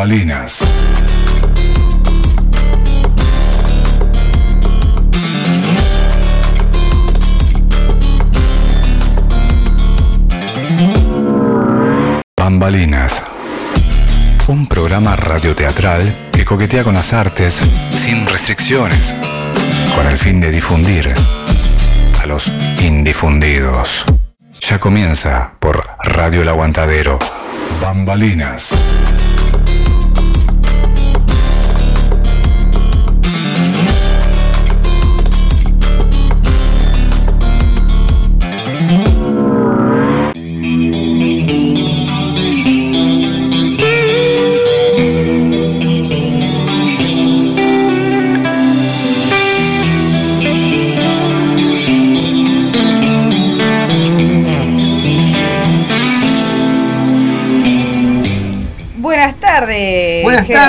Balinas. Bambalinas. Un programa radioteatral que coquetea con las artes sin restricciones, con el fin de difundir a los indifundidos. Ya comienza por Radio El Aguantadero. Bambalinas.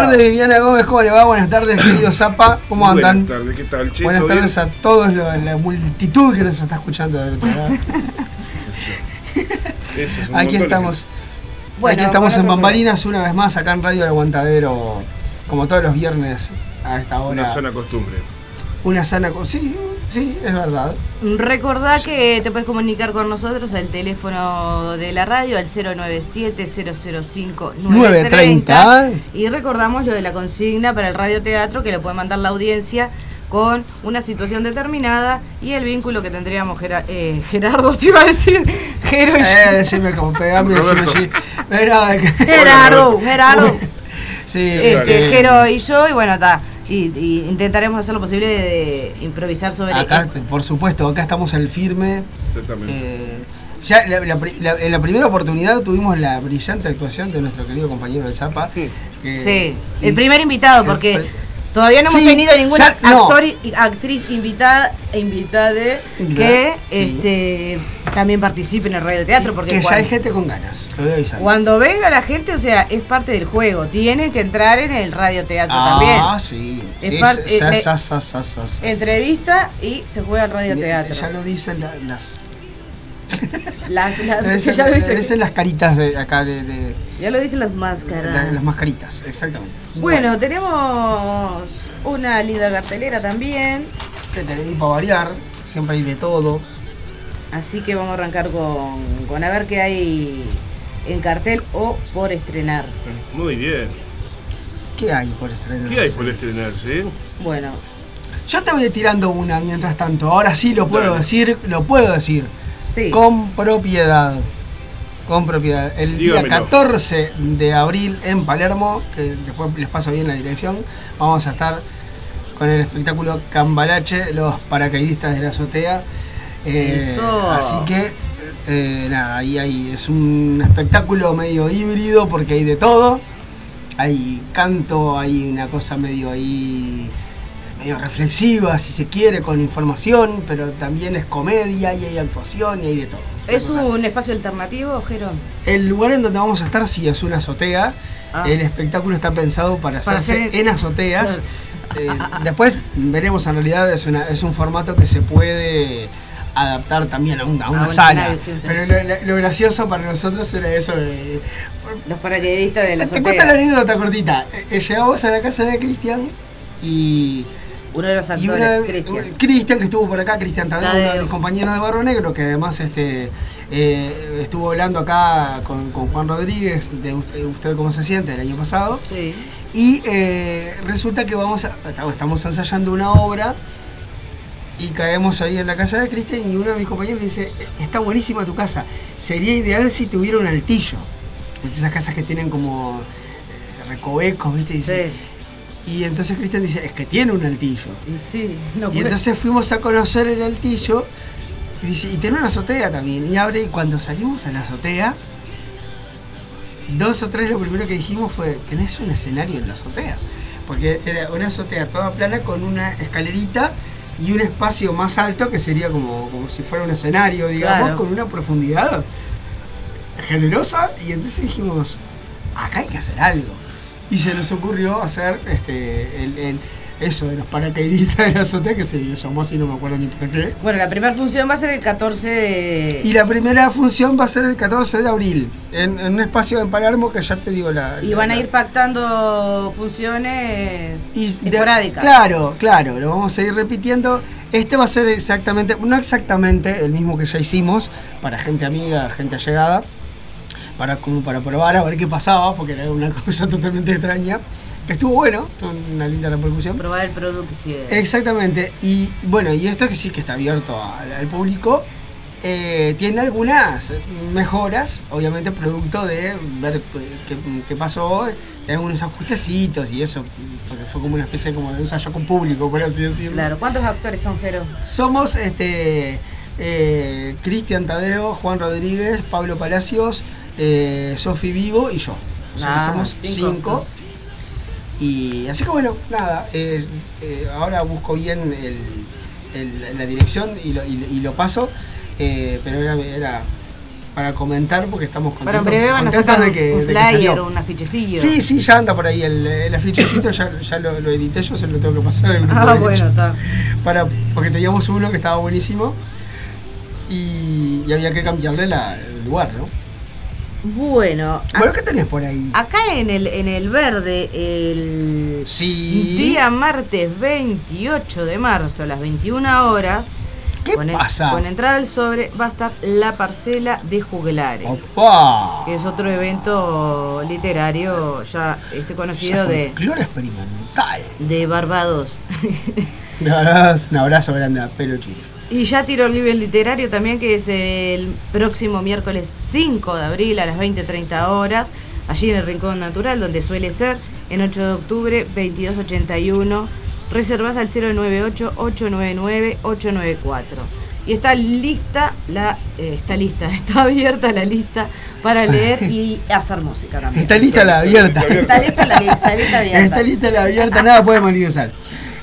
Tardes. Buenas tardes, Viviana Gómez, ¿cómo le va? Buenas tardes, querido Zapa, ¿cómo andan? Buenas tardes, ¿qué tal, che? Buenas ¿Todo tardes a todos, lo- la multitud que nos está escuchando del otro lado. bien? Eso es un Aquí estamos, Bueno, aquí estamos en Bambalinas una vez más, acá en Radio El Aguantadero, como todos los viernes a esta hora. Una sana costumbre. Una sana co- Sí, sí, es verdad. Recordá que te puedes comunicar con nosotros al teléfono de la radio al 097-005-930 930. y recordamos lo de la consigna para el radioteatro que le puede mandar la audiencia con una situación determinada y el vínculo que tendríamos Gera- eh, Gerardo, te iba a decir, Jero y yo. Eh, decime como pegame, decime. Mira, que- Gerardo, Gerardo. Sí, Este, eh, Jero y yo, y bueno, está. Y, y intentaremos hacer lo posible de, de improvisar sobre Acá, esto. por supuesto, acá estamos al firme. Exactamente. Eh, ya la- la pri- la- en la primera oportunidad tuvimos la brillante actuación de nuestro querido compañero de Zapa. Sí. que- Sí, el primer invitado, porque todavía no hemos Sí, tenido ninguna ya- no. actor y actriz invitada e Invitada, que sí. este también participe en el radioteatro, porque que ya hay gente con ganas. Te voy a avisar. cuando venga la gente, o sea, es parte del juego, tienen que entrar en el radioteatro también. Ah, sí. Entrevista y se juega el radioteatro. Ya lo dicen la- las. Las, las- ya, lo lo dice- dicen las caritas de acá de, de- ya lo dicen las máscaras. la- las mascaritas, exactamente. Bueno, tenemos una linda cartelera también, te tenés para variar, siempre hay de todo. así que vamos a arrancar con, con a ver qué hay en cartel o por estrenarse. Muy bien. ¿Qué hay por estrenar? ¿Qué hay por estrenarse? Bueno, Yo te voy tirando una mientras tanto. Ahora sí lo puedo Dale. decir, lo puedo decir. Sí. Con propiedad. Con propiedad. El día Dígamelo. 14 de abril en Palermo, que después les paso bien la dirección, vamos a estar con el espectáculo Cambalache, los paracaidistas de la azotea. Eh, Eso. así que, eh, nada, ahí hay, es un espectáculo medio híbrido porque hay de todo. Hay canto, hay una cosa medio ahí medio reflexiva, si se quiere, con información, pero también es comedia y hay actuación y hay de todo. ¿Es Una un espacio alternativo, Jero? El lugar en donde vamos a estar sí es una azotea. Ah. El espectáculo está pensado para Para hacerse hacer- en azoteas. Eh, después veremos, en realidad es, una, es un formato que se puede adaptar también a, un- a una un sala. sí, Pero lo, gracioso para nosotros era eso de... Los paracaidistas de la Te cuento la anécdota cortita. Eh, eh, llegamos a la casa de Cristian y Uno de los actores, Cristian. Cristian que estuvo por acá, Cristian Tadeo, uno de mis compañeros de Barro Negro, que además este eh, estuvo hablando acá con, con Juan Rodríguez de usted, usted cómo se siente el año pasado. Sí. Y eh, resulta que vamos a, estamos ensayando una obra y caemos ahí en la casa de Cristian y uno de mis compañeros me dice, está buenísima tu casa, sería ideal si tuviera un altillo. Esas casas que tienen como eh, recovecos, ¿viste? Y, dice- y entonces Cristian dice, es que tiene un altillo. Y sí, no Y entonces fuimos a conocer el altillo y dice, y tiene una azotea también. Y abre y cuando salimos a la azotea, dos o tres lo primero que dijimos fue, tenés un escenario en la azotea. Porque era una azotea toda plana con una escalerita y un espacio más alto que sería como, como si fuera un escenario, digamos, Claro. con una profundidad generosa. Y entonces dijimos, acá hay que hacer algo. Y se nos ocurrió hacer este, el- el- eso de los paracaidistas de la azotea que se llamó así, no me acuerdo ni por qué. Bueno, la primera función va a ser el 14 de... Y la primera función va a ser el 14 de abril, en, en un espacio en Palermo que ya te digo la... Y la- van a ir pactando funciones y de- esporádicas. Claro, claro, lo vamos a ir repitiendo. Este va a ser exactamente, no exactamente el mismo que ya hicimos, para gente amiga, gente allegada, para, como para probar a ver qué pasaba, porque era una cosa totalmente extraña. Que estuvo bueno, una linda repercusión. Probar el producto. Exactamente, y bueno, y esto que sí que está abierto al, al público, eh, tiene algunas mejoras, obviamente producto de ver qué, qué pasó, tiene algunos ajustecitos y eso, porque fue como una especie como de ensayo con público, por así decirlo. Claro, ¿cuántos actores son, Jero? Somos este eh, Cristian Tadeo, Juan Rodríguez, Pablo Palacios, eh, Sofi Vigo y yo. O sea, Ah, somos cinco. cinco. Y así que bueno, nada, eh, eh, ahora busco bien el- el- la dirección y lo, y lo- y lo paso, eh, pero era, era para comentar porque estamos Pero en contentos, breve van a contentos sacar de que, un flyer o un afichecillo. Sí, sí, ya anda por ahí el, el afichecito, ya, ya lo, lo edité, yo se lo tengo que pasar al grupo Ah, de bueno, está. para porque teníamos uno que estaba buenísimo y, y había que cambiarle la- el lugar, ¿no? Bueno, Bueno, ¿qué tenés por ahí? acá en el, en el verde, el Sí. día martes 28 de marzo a las 21 horas, ¿Qué con, el- pasa? con entrada al sobre, va a estar la parcela de juglares. ¡Opa! que es otro evento literario ya este conocido de, Folclore experimental. de Barbados. Un abrazo, un abrazo grande a Pelo Chile. Y ya tiró el nivel literario también, que es el próximo miércoles 5 de abril a las 20.30 horas, allí en el Rincón Natural, donde suele ser, en 8 de octubre, 2281. Reservas al 098-899-894. Y está lista, la, eh, está lista, está abierta la lista para leer y hacer música también. Está lista la abierta. Está lista la lista, lista abierta. Está lista la abierta, nada puede manifestar.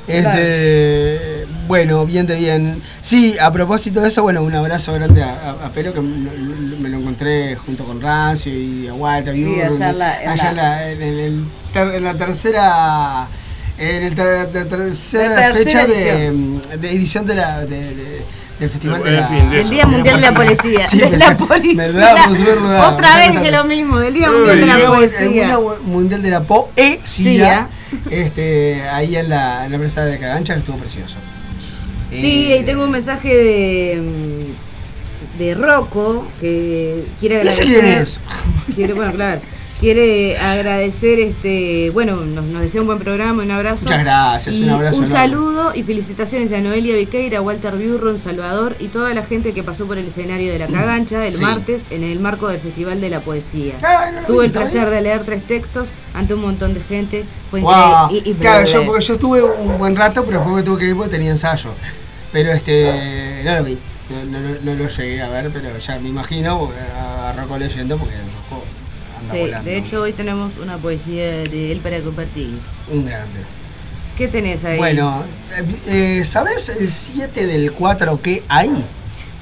Este, bueno, bien de bien. Sí, a propósito de eso, bueno, un abrazo grande a, a- a Pelo que me, lo encontré junto con Rancio y a Walter. Sí, allá en la- en allá la- en el- el ter- en la tercera en el ter- tercera fecha de, de edición de la de- de- del festival de la, fin, de El. Día Mundial de la Policía. Sí, de la. Otra vez que lo mismo, del Día Mundial de el la Día- el Policía. Día Mundial de la Poesía, Sí, este, ahí en la, en la presa de Cagancha, que estuvo precioso. Sí, Eh, ahí tengo un mensaje de, mm, de Rocco que quiere ¿Ese agradecer. quién es? Quiere, bueno, claro. Quiere agradecer, este, bueno, nos, nos desea un buen programa, un abrazo. Muchas gracias, Y un abrazo Un enorme. saludo y felicitaciones a Noelia Viqueira, Walter Biurro, Salvador y toda la gente que pasó por el escenario de la Cagancha el Sí. martes en el marco del Festival de la Poesía. Ay, no lo Tuve el ¿está placer de leer tres textos ante un montón de gente. Fue. Y- y- claro, yo, porque yo estuve un buen rato, pero después me tuve que ir porque tenía ensayo. Pero este, no lo vi, no, no- no lo llegué a ver, pero ya me imagino porque a Rocco leyendo porque anda Sí, volando. de hecho hoy tenemos una poesía de él para compartir. Un grande. ¿Qué tenés ahí? Bueno, eh, ¿sabes el 7 del 4 que hay?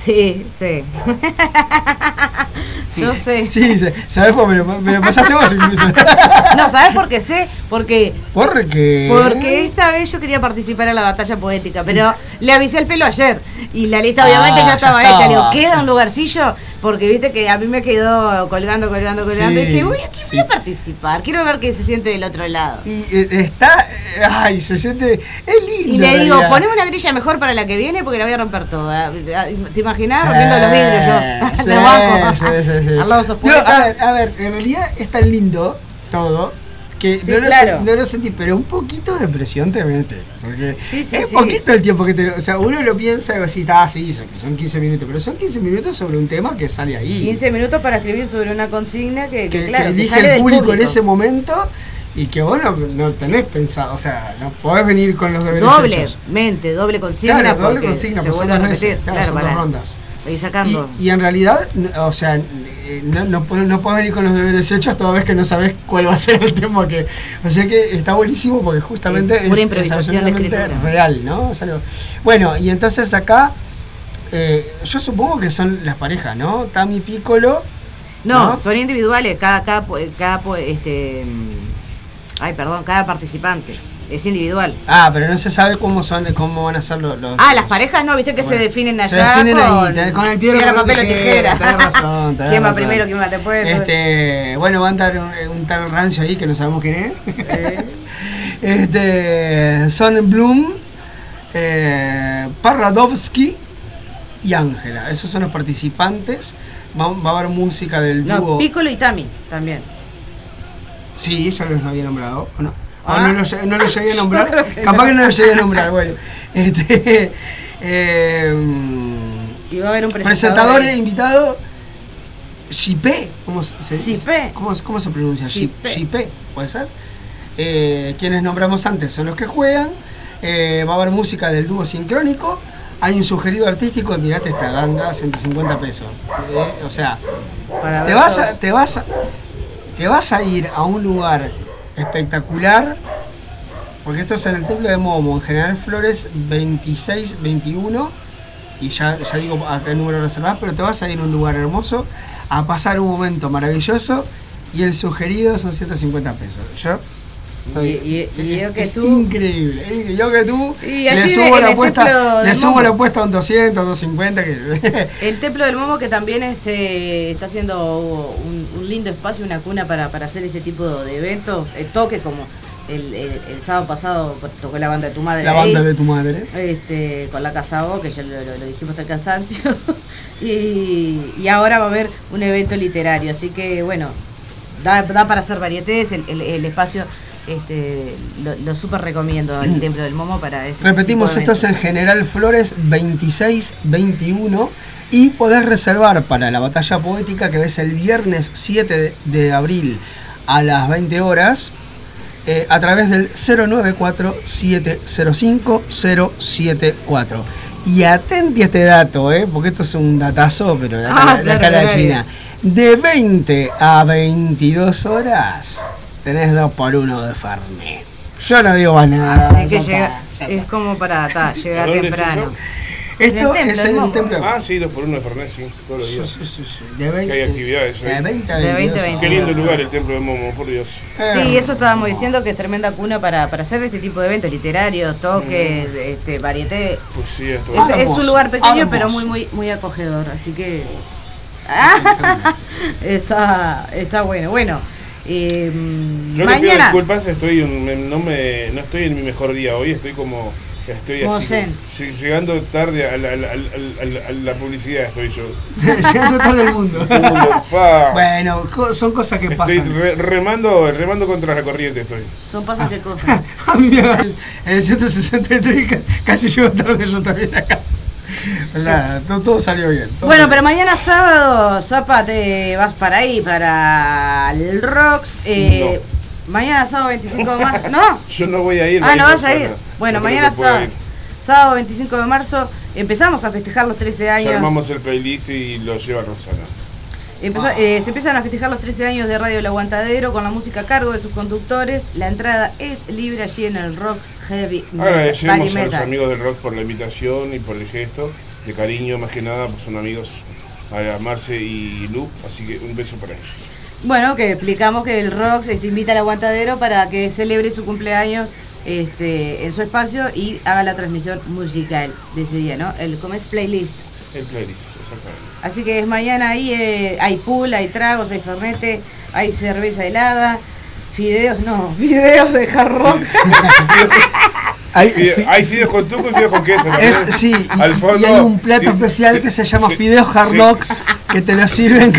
Sí, sí. Yo sé. Sí, sí, ¿sabes? Pues me lo, me lo pasaste vos incluso. No, ¿sabes por qué sé? Porque Porque. porque esta vez yo quería participar en la batalla poética, pero le avisé el pelo ayer y la lista obviamente Ah, ya ya estaba estaba. hecha. Le digo, ¿queda un lugarcillo? Porque viste que a mí me quedó colgando, colgando, colgando. Sí, y dije, uy, aquí sí. voy a participar. Quiero ver qué se siente del otro lado. Y eh, está. eh, Ay, se siente. Es lindo. Y le digo, poneme una grilla mejor para la que viene porque la voy a romper toda. ¿Te imaginás Sí, rompiendo los vidrios yo? sí, De banco. sí, sí, sí. Al lado de esos No, a ver, a ver, en realidad es tan lindo todo que Sí, no, lo claro. sen- no lo sentí, pero un poquito de presión te mete. Porque Sí, sí, es poquito el tiempo que te. O sea, uno lo piensa y así, ah, sí, son, son 15 minutos, pero son 15 minutos sobre un tema que sale ahí. 15 minutos para escribir sobre una consigna que, que, que, claro, que elige el público, en ese momento y que vos no, no tenés pensado, o sea, no podés venir con los deberes hechos. Doblemente, doble consigna. Claro, doble consigna, se son vuelve a dos veces, repetir. claro, Claro, son dos para rondas. Sacando. Y, y en realidad, o sea, eh, no, no, no podés venir con los deberes hechos toda vez que no sabés cuál va a ser el tema que. O sea que está buenísimo porque justamente Es pura es improvisación de real, ¿no? Bueno, y entonces acá, eh, yo supongo que son las parejas, ¿no? Tami Piccolo. no, ¿no? son individuales, cada, cada, cada este, mm, ay, perdón, cada participante. Es individual. Ah, pero no se sabe cómo son, cómo van a ser los. los- Ah, las parejas no, viste que se definen allá Se definen con, ahí, con el piedra, papel o tijera. Tenés razón, tenés ¿Quién va razón. primero, quién va después? Este, bueno, va a andar un, un tal rancio ahí que no sabemos quién es. Eh. este, Son Bloom, eh, Parradovsky y Ángela. Esos son los participantes. Va, va a haber música del No, dúo. Piccolo y Tami también. Sí, ya los había nombrado. ¿o no? ¿O Ah. no, lo, no lo llegué a nombrar. que Capaz no. que no lo llegué a nombrar. Bueno, este, eh, Y va a haber un presentador. presentador e invitado. Chipé. ¿Cómo se, Chipé. ¿Cómo, cómo se pronuncia? Chi- Chipé. ¿puede ser? Eh, quienes nombramos antes son los que juegan. Eh, va a haber música del dúo sincrónico. Hay un sugerido artístico. Mirate esta ganga, 150 pesos. Eh, o sea, Para te vas, a, te, vas a, te vas a ir a un lugar espectacular, porque esto es en el Templo de Momo, en General Flores 26, 21, y ya, ya digo a qué número reservar, pero te vas a ir a un lugar hermoso, a pasar un momento maravilloso, y el sugerido son 150 pesos. Yo Y- y- y es, yo que es tú- increíble, yo que tú Y le subo la apuesta, le subo la apuesta a un 200, 250 que El Templo del Momo que también este, está haciendo un, un lindo espacio, una cuna para, para hacer este tipo de eventos. El toque como el, el- el sábado pasado pues, tocó la banda de tu madre. la ahí, banda de tu madre. este, con la Casa O, que ya lo, lo- lo dijimos hasta el cansancio. y, y ahora va a haber un evento literario. Así que bueno, da, da para hacer varietés. El, el- el espacio este, lo, lo súper recomiendo al Templo del Momo para ese Repetimos, de esto es en. General Flores 2621 y podés reservar para la batalla poética que ves el viernes 7 de, de abril a las 20 horas eh, a través del 094-705-074. Y atente a este dato, eh, porque esto es un datazo, pero de acá, Ah, de claro, acá a la claro. China. De 20 a 22 horas tenés 2 por 1 de Fernet. Yo no digo más nada. Así que llega, es como para ta, llegar ¿Dónde es temprano. Esto En el templo es en el Momo. templo. Ah, sí, dos por uno de Fernet, sí, todos los días. sí, sí, sí. De 20, Que hay actividades ahí. De 20 a De 22. 20 a 22. Qué lindo lugar el templo de Momo, por Dios. Eh, Sí, eso estábamos diciendo que es tremenda cuna para, para hacer este tipo de eventos literarios, toques, este, varieté. Pues sí, esto. Es, es un lugar pequeño pero muy muy muy acogedor, así que está está bueno. Bueno, eh, Yo le pido mañana disculpas, estoy no, me, no estoy en mi mejor día hoy, estoy como. Estoy así. llegando tarde a la, a la- a la- a la publicidad, estoy yo. Llegando todo el mundo. Bueno, co- son cosas que Estoy pasan. re- remando, remando contra la corriente estoy. son pasos de cosas. A mí me agarras en el 163 ca- casi llego tarde yo también acá. O sea, todo, todo salió bien. todo Bueno, salió pero mañana sábado, Zapa, te vas para ahí, para el Rocks. eh, Mañana sábado 25 de marzo. ¿No? Yo no voy a ir. Ah, no vas a para- ir. Bueno, no mañana sábado, ir. sábado 25 de marzo empezamos a festejar los 13 Ya años. Armamos el playlist y lo lleva Rosana. Empezó- eh, se empiezan a festejar los 13 años de Radio El Aguantadero con la música a cargo de sus conductores. La entrada es libre allí en el Rocks Heavy Metal. Agradecemos a los amigos del rock por la invitación y por el gesto de cariño, más que nada, pues son amigos a Marce y Lu, así que un beso para ellos. Bueno, que explicamos que el Rocks este, invita al Aguantadero para que celebre su cumpleaños este, en su espacio y haga la transmisión musical de ese día, ¿no? El como es playlist. El playlist. Así que es mañana ahí, eh, hay pool, hay tragos, hay fernete, hay cerveza helada, fideos, no, videos de hard rock. Hay, Fide- hay fideos con tuco y fideos con queso. es, sí, y, hay un plato sí, especial sí, que se llama sí, Fideos Hard sí. Rocks que te lo sirven.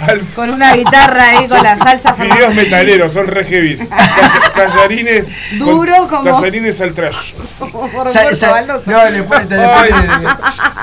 Al- con una guitarra ahí con la salsa Fideos metaleros, son re heavy. Tall- Tallarines. con- Duro como- Tallarines al trash. No, le le ponen-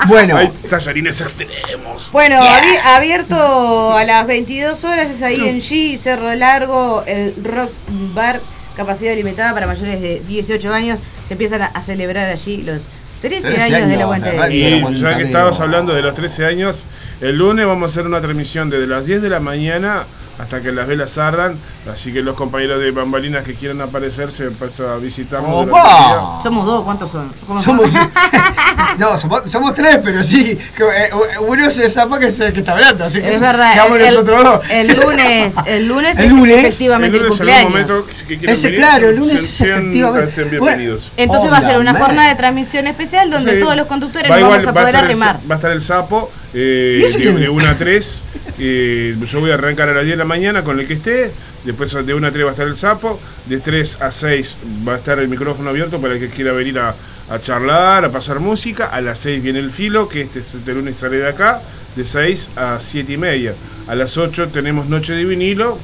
Bueno, Hay tallarines extremos. Bueno, abi- abierto a las 22 horas, es ahí en G, Cerro Largo, el Rocks Bar, capacidad limitada para mayores de 18 años. Se empiezan a celebrar allí los 13, 13 años, años del de aguante. radio. Y ya que estabas hablando de los 13 años, el lunes vamos a hacer una transmisión desde las 10 de la mañana hasta que las velas ardan. Así que los compañeros de Bambalinas que quieran aparecer se pasan a visitarnos. ¡Opa! Somos dos, ¿cuántos son? ¿Cómo Somos, no, somos, somos tres, pero sí. que, eh, uno se zapa que es el que está hablando, así que Es verdad, el, nosotros dos. el lunes, el lunes El es lunes, efectivamente el, lunes, cumpleaños. momento que- que quieran Ese, venir, claro, el lunes sean- es efectivamente. sean Bueno, bienvenidos. Entonces va a ser una jornada de transmisión especial donde Sí. todos los conductores Va nos igual, vamos a va poder arrimar. va a estar el sapo eh, ¿Y ese de, de 1 a 3. eh, yo voy a arrancar a las 10 de la mañana con el que esté. Después de 1 a 3 va a estar el sapo. De 3 a 6 va a estar el micrófono abierto para el que quiera venir a, a charlar, a pasar música. A las 6 viene el filo, que este, este lunes sale de acá. De 6 a 7 y media. A las 8 tenemos Noche de Vinilo.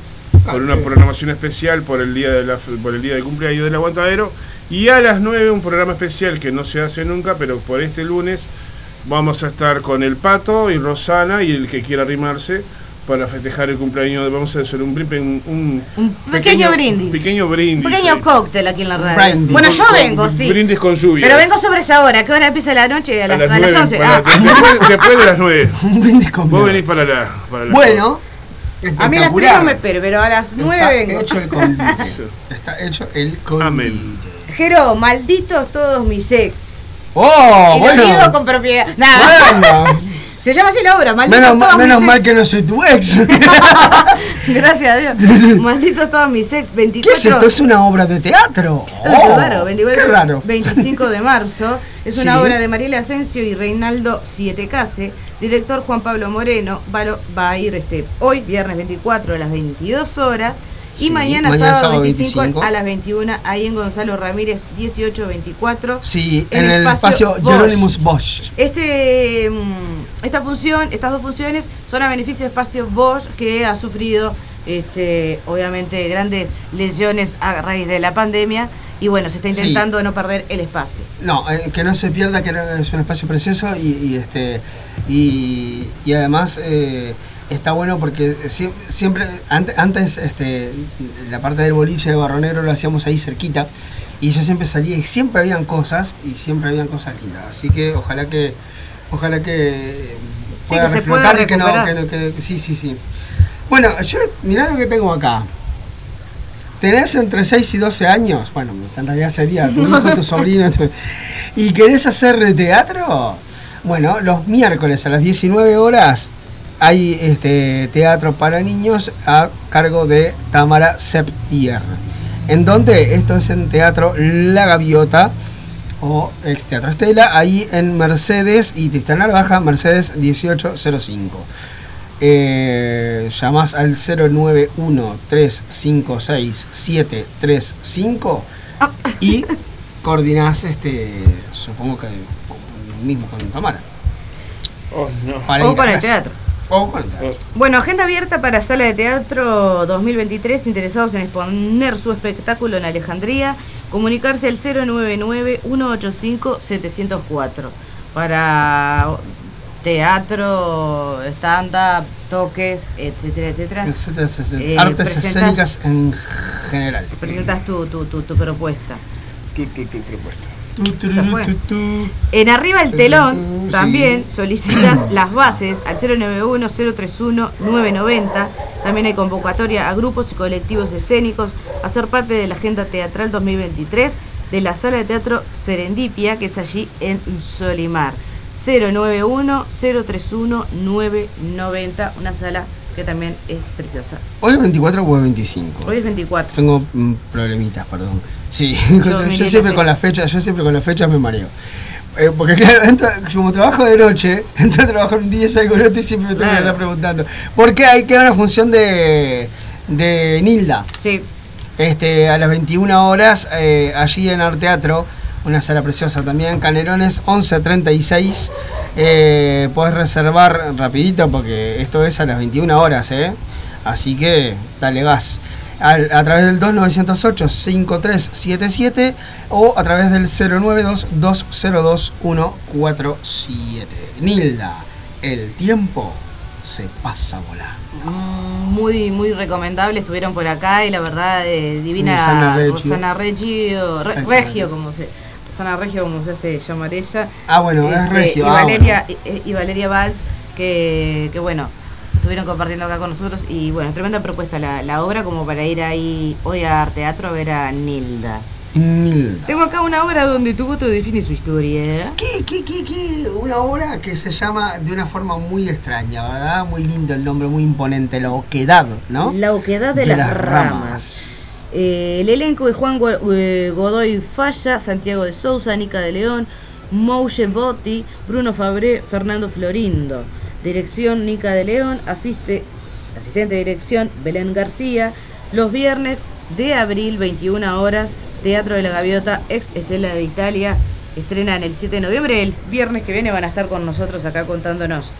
Con una programación especial por el día de la, por el día del cumpleaños del aguantadero. Y a las 9 un programa especial que no se hace nunca, pero por este lunes vamos a estar con el Pato y Rosana y el que quiera arrimarse para festejar el cumpleaños. Vamos a hacer un, un, un Un pequeño brindis. Un pequeño brindis. Un pequeño cóctel aquí en la radio. brindis. Bueno, yo Con- vengo, sí. Brindis con lluvia. Pero vengo sobre esa hora. ¿Qué hora empieza la noche? A las, a las nueve, 11. para- Ah, después, después de las 9. Un brindis con Vos venís para la. Para la Bueno, a mí a las 3 espectacular. no me espero, pero a las 9 Está vengo. hecho el convite. Está hecho el convite. Amén. Jero, malditos todos mis ex. ¡Oh! y bueno. lo digo con propiedad. Nada. Bueno. Se llama así la obra, malditos menos todos menos mis mal ex. que no soy tu ex. Gracias a Dios. malditos todos mis ex. 24. ¿Qué es esto? ¿Es una obra de teatro? Ah, Oh, claro, 24, Qué raro. 25 de marzo. Es una Sí. obra de Mariela Asensio y Reinaldo Sietecase. Director Juan Pablo Moreno. Va a ir este, hoy, viernes 24, a las 22 horas. Y Sí, mañana, mañana sábado, sábado 25, 25. a las 21, ahí en Gonzalo Ramírez 1824. Sí, en, el espacio. Jeronimus Bosch. Este, mm, esta función, estas dos funciones son a beneficio de Espacio Bosch que ha sufrido este, obviamente grandes lesiones a raíz de la pandemia y bueno, se está Sí. intentando no perder el espacio. No, eh, que no se pierda, que es un espacio precioso y, y, este y, y además eh, está bueno porque sie- siempre antes, este la parte del boliche de Barro Negro lo hacíamos ahí cerquita y yo siempre salía y siempre habían cosas y siempre habían cosas lindas, así que ojalá que ojalá que pueda que se pueda reflotar y que no, que recuperar. no- que- que- sí sí sí. Bueno, yo mirá lo que tengo acá. Tenés entre 6 y 12 años, bueno, en realidad sería tu hijo, tu sobrino, tu- y querés hacer teatro, bueno, los miércoles a las 19 horas hay este teatro para niños a cargo de Tamara Septier. En donde esto es en Teatro La Gaviota o ex Teatro Estela, ahí en Mercedes y Tristán Narvaja, Mercedes 1805. Eh, llamás al 091-356-735 y coordinás, este, supongo que mismo con Tamara. Oh, no. para o con el teatro. Bueno, agenda abierta para Sala de Teatro 2023, interesados en exponer su espectáculo en Alejandría, comunicarse al 099-185-704 para teatro, stand-up, toques, etcétera, etcétera. Etcétera, etcétera. Eh, Artes escénicas en general. Presentas tu, tu, tu, tu propuesta. Tu, tu, tu propuesta. En Arriba el Telón Sí. también solicitas las bases al 091-031-990. También hay convocatoria a grupos y colectivos escénicos a ser parte de la Agenda Teatral 2023 de la Sala de Teatro Serendipia, que es allí en Solimar. 091-031-990, una sala que también es preciosa. ¿Hoy es 24 o es 25? Hoy es 24. Tengo problemitas, perdón. Sí, yo, siempre con la fecha, yo siempre con las fechas me mareo. Eh, porque claro, entro- como trabajo de noche, entro a trabajar un día y salgo el otro y siempre me tengo que Claro. estar preguntando. ¿Por qué hay que dar una función de, de Nilda? Sí, Este, a las 21 horas, eh, allí en Arteatro, una sala preciosa también, Canerones 1136. Eh, podés reservar rapidito porque esto es a las 21 horas, ¿eh? Así que dale gas. Al- a través del 2908-5377 o a través del 092-202-147. Nilda, el tiempo se pasa volando. Mm, muy muy recomendable estuvieron por acá y la verdad eh, divina Rosana Reggio. Rosana Reggio, Re-. Regio como se Rosana Reggio como se hace llamar ella Ah, bueno, es Este, regio. y ah, Valeria y, y Valeria Valls que, que bueno estuvieron compartiendo acá con nosotros y bueno, tremenda propuesta la, la obra como para ir ahí hoy a Teatro a ver a Nilda. Nilda. Tengo acá una obra donde tu voto define su historia. ¿Qué, qué, qué, qué? Una obra que se llama de una forma muy extraña, ¿verdad? Muy lindo el nombre, muy imponente, La Oquedad, ¿no? La oquedad de, las, ramas. Eh, el elenco es Juan eh, Godoy Falla, Santiago de Sousa, Nica de León, Mouche Botti, Bruno Fabré, Fernando Florindo. Dirección Nica de León, asiste, asistente de dirección Belén García. Los viernes de abril, 21 horas, Teatro de la Gaviota, ex Estela de Italia. Estrenan el 7 de noviembre. El viernes que viene van a estar con nosotros acá contándonos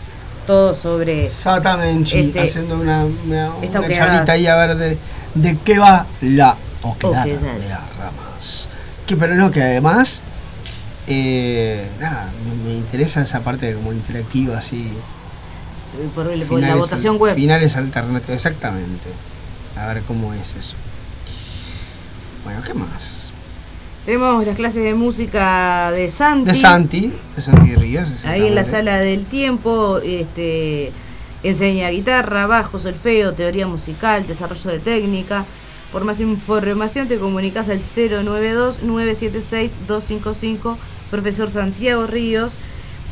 todo sobre Exactamente, Este- haciendo una, una, esta una charlita ahí a ver de, de qué va la oquedad Oquedad. de las ramas. Que, pero no, que además, eh, nada, me, me interesa esa parte como interactiva, así. Por, por la finales votación al- web. Finales alternativos, exactamente. A ver cómo es eso. Bueno, ¿qué más? Tenemos las clases de música de Santi. De Santi, de Santi Ríos. Ahí en la sala del tiempo, este, enseña guitarra, bajo, solfeo, teoría musical, desarrollo de técnica. Por más información te comunicas al 092-976-255, profesor Santiago Ríos.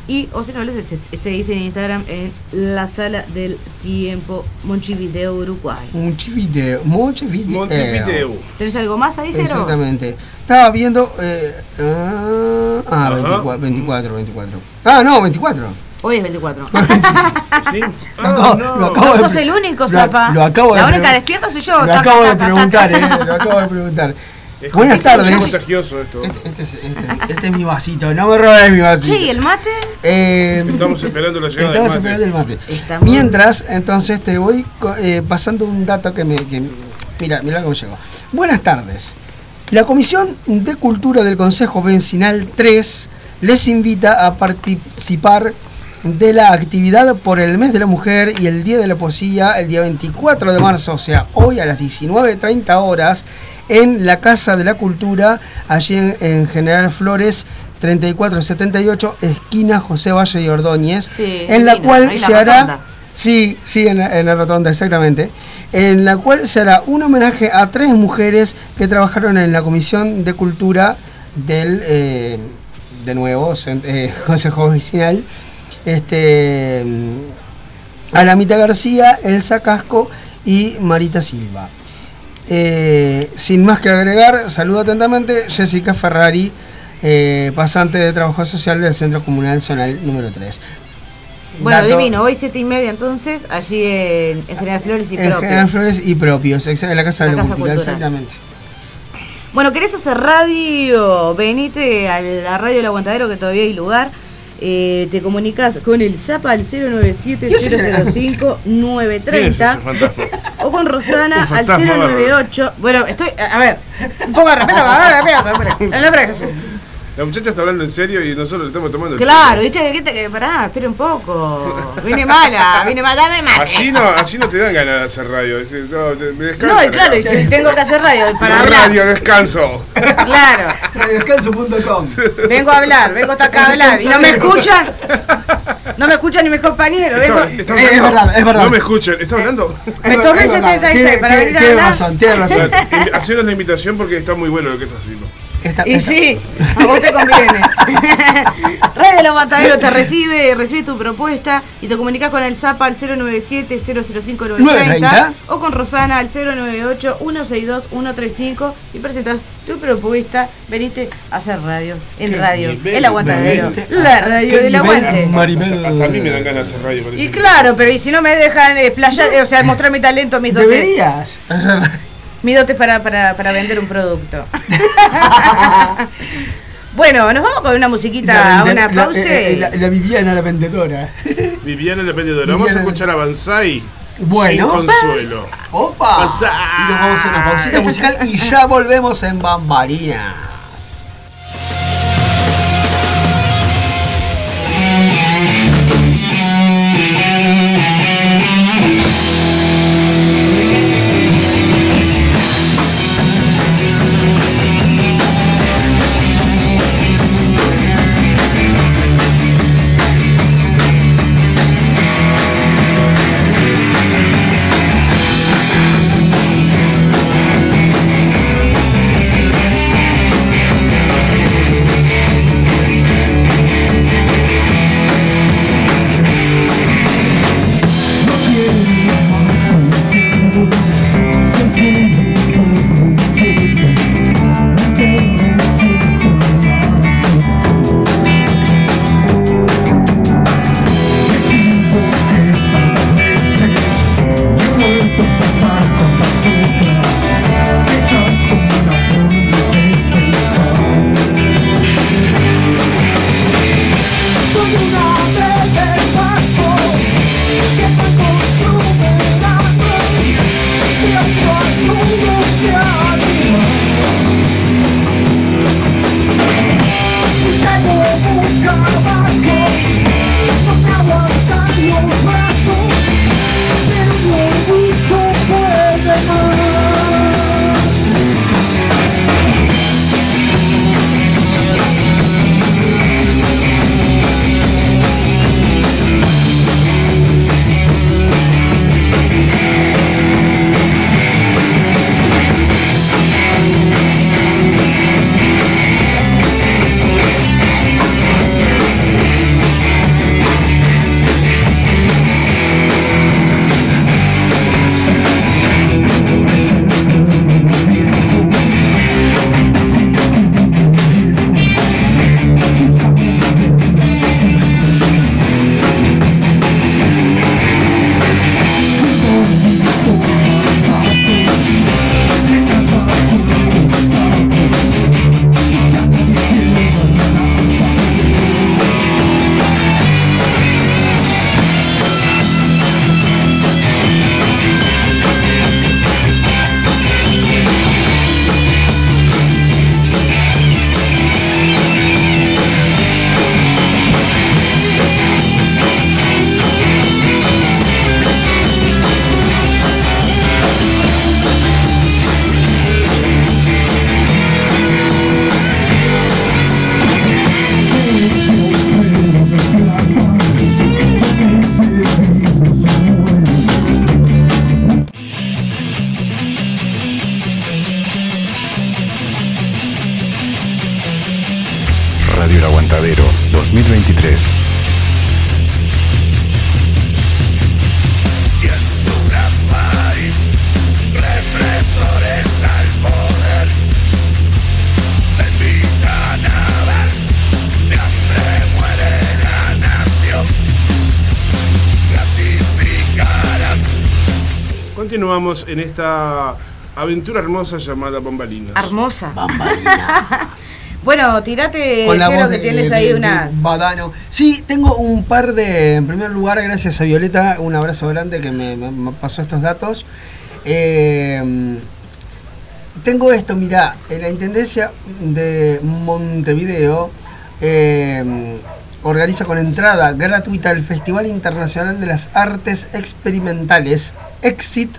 Y, o si no, les- se, dice en Instagram en la sala del tiempo, Montevideo, Uruguay. Montevideo, Montevideo. Montevideo. ¿Tenés algo más ahí, Jero? Exactamente. Estaba viendo. Eh, ah, ah, Ajá. 24, 24, 24. Ah, no, 24. Hoy es 24. ¿Sí? Lo acabo, no. lo acabo No de sos el único, lo- Zapa. Lo acabo de La única pregun- despierta soy yo. Lo Taca, acabo de preguntar, taca. eh. Lo acabo de preguntar. Es Buenas tardes. Es contagioso esto. Este, este es, este- este es mi vasito, no me robes mi vasito. ¿y el mate? Eh, Estamos esperando la llegada Estamos del mate. esperando el mate. Estamos- Mientras, entonces te voy eh, pasando un dato que me. que- mira, mira cómo llegó. Buenas tardes. La Comisión de Cultura del Consejo Vecinal 3 les invita a participar de la actividad por el mes de la mujer y el Día de la Poesía el día 24 de marzo, o sea, hoy a las 19.30 horas, en la Casa de la Cultura, allí en, en General Flores 3478, esquina José Valle y Ordóñez, Sí, en la divino, cual la se hará... rotonda. Sí, sí, en la, en la rotonda, exactamente. En la cual se hará un homenaje a tres mujeres que trabajaron en la Comisión de Cultura del, eh, de nuevo, eh, Consejo Vecinal. Este, mm, Alamita García, Elsa Casco y Marita Silva. Eh, sin más que agregar, saludo atentamente Jessica Ferrari, eh, pasante de Trabajo Social del Centro Comunal Zonal número 3. Bueno, Dato- divino. Hoy siete y media entonces, allí en, en General Flores y en propio. General Flores y propios, en la Casa La de la Casa Cultural. exactamente. Bueno, ¿querés hacer radio? Venite a la radio del Aguantadero que todavía hay lugar. Eh, te comunicas con el Zapa al 097 005 ¿Quién es 930 ese fantasma? o con Rosana Un al fantasma 098. Bueno, estoy. A ver, un poco de respeto. a ver, respeto, El nombre de Jesús. La muchacha está hablando en serio y nosotros le estamos tomando el Claro, viste, viste que pará, espera un poco. Vine mala, vine mala, dame mate. Así no, así no te dan ganas de hacer radio. es decir, no, te- me descansan No, y claro, y si tengo que hacer radio para hablar. Radio, descanso. Claro, Radiodescanso.com vengo a hablar, vengo hasta acá a hablar. Y no me escuchan. No me escuchan ni mis compañeros. Vengo. Está- está Eh, es verdad, es verdad. No me escuchan. ¿Está hablando? Me tomé el 76 para venir a hablar. razón, tiene O razón. invi- Haciendo la invitación porque está muy bueno lo que estás haciendo. Esta- Y esta- sí, a vos te conviene. Red de los Mataderos te recibe, recibe tu propuesta y te comunicas con el Zapa al 097-005-930 930. o con Rosana al 098-162-135 y presentas tu propuesta. Venite a hacer radio, en radio, nivel el aguantadero, la radio ¿qué del aguante. Maribel? Hasta a mí me dan ganas de hacer radio. Y claro, pero y si no me dejan eh, playar, eh, o sea, mostrar mi talento, mis dotes, Deberías hacer- mis dotes para, para, para vender un producto. bueno, nos vamos con una musiquita a una la- pausa. eh, eh, la, la Viviana, la vendedora. Viviana la Vendedora. Vamos a escuchar a Banzai. Bueno. Sin consuelo. ¡Opa! Pasá. Y nos vamos a una pausita musical y ya volvemos en Bambarinas. Aventura hermosa llamada Bambalinas. Hermosa. bueno, tirate, Con la voz que de- tienes de- ahí de unas. Badano. Sí, tengo un par de. En primer lugar, gracias a Violeta, un abrazo grande que me, me- me pasó estos datos. Eh, tengo esto, mirá, en la Intendencia de Montevideo eh, organiza con entrada gratuita el Festival Internacional de las Artes Experimentales, Exit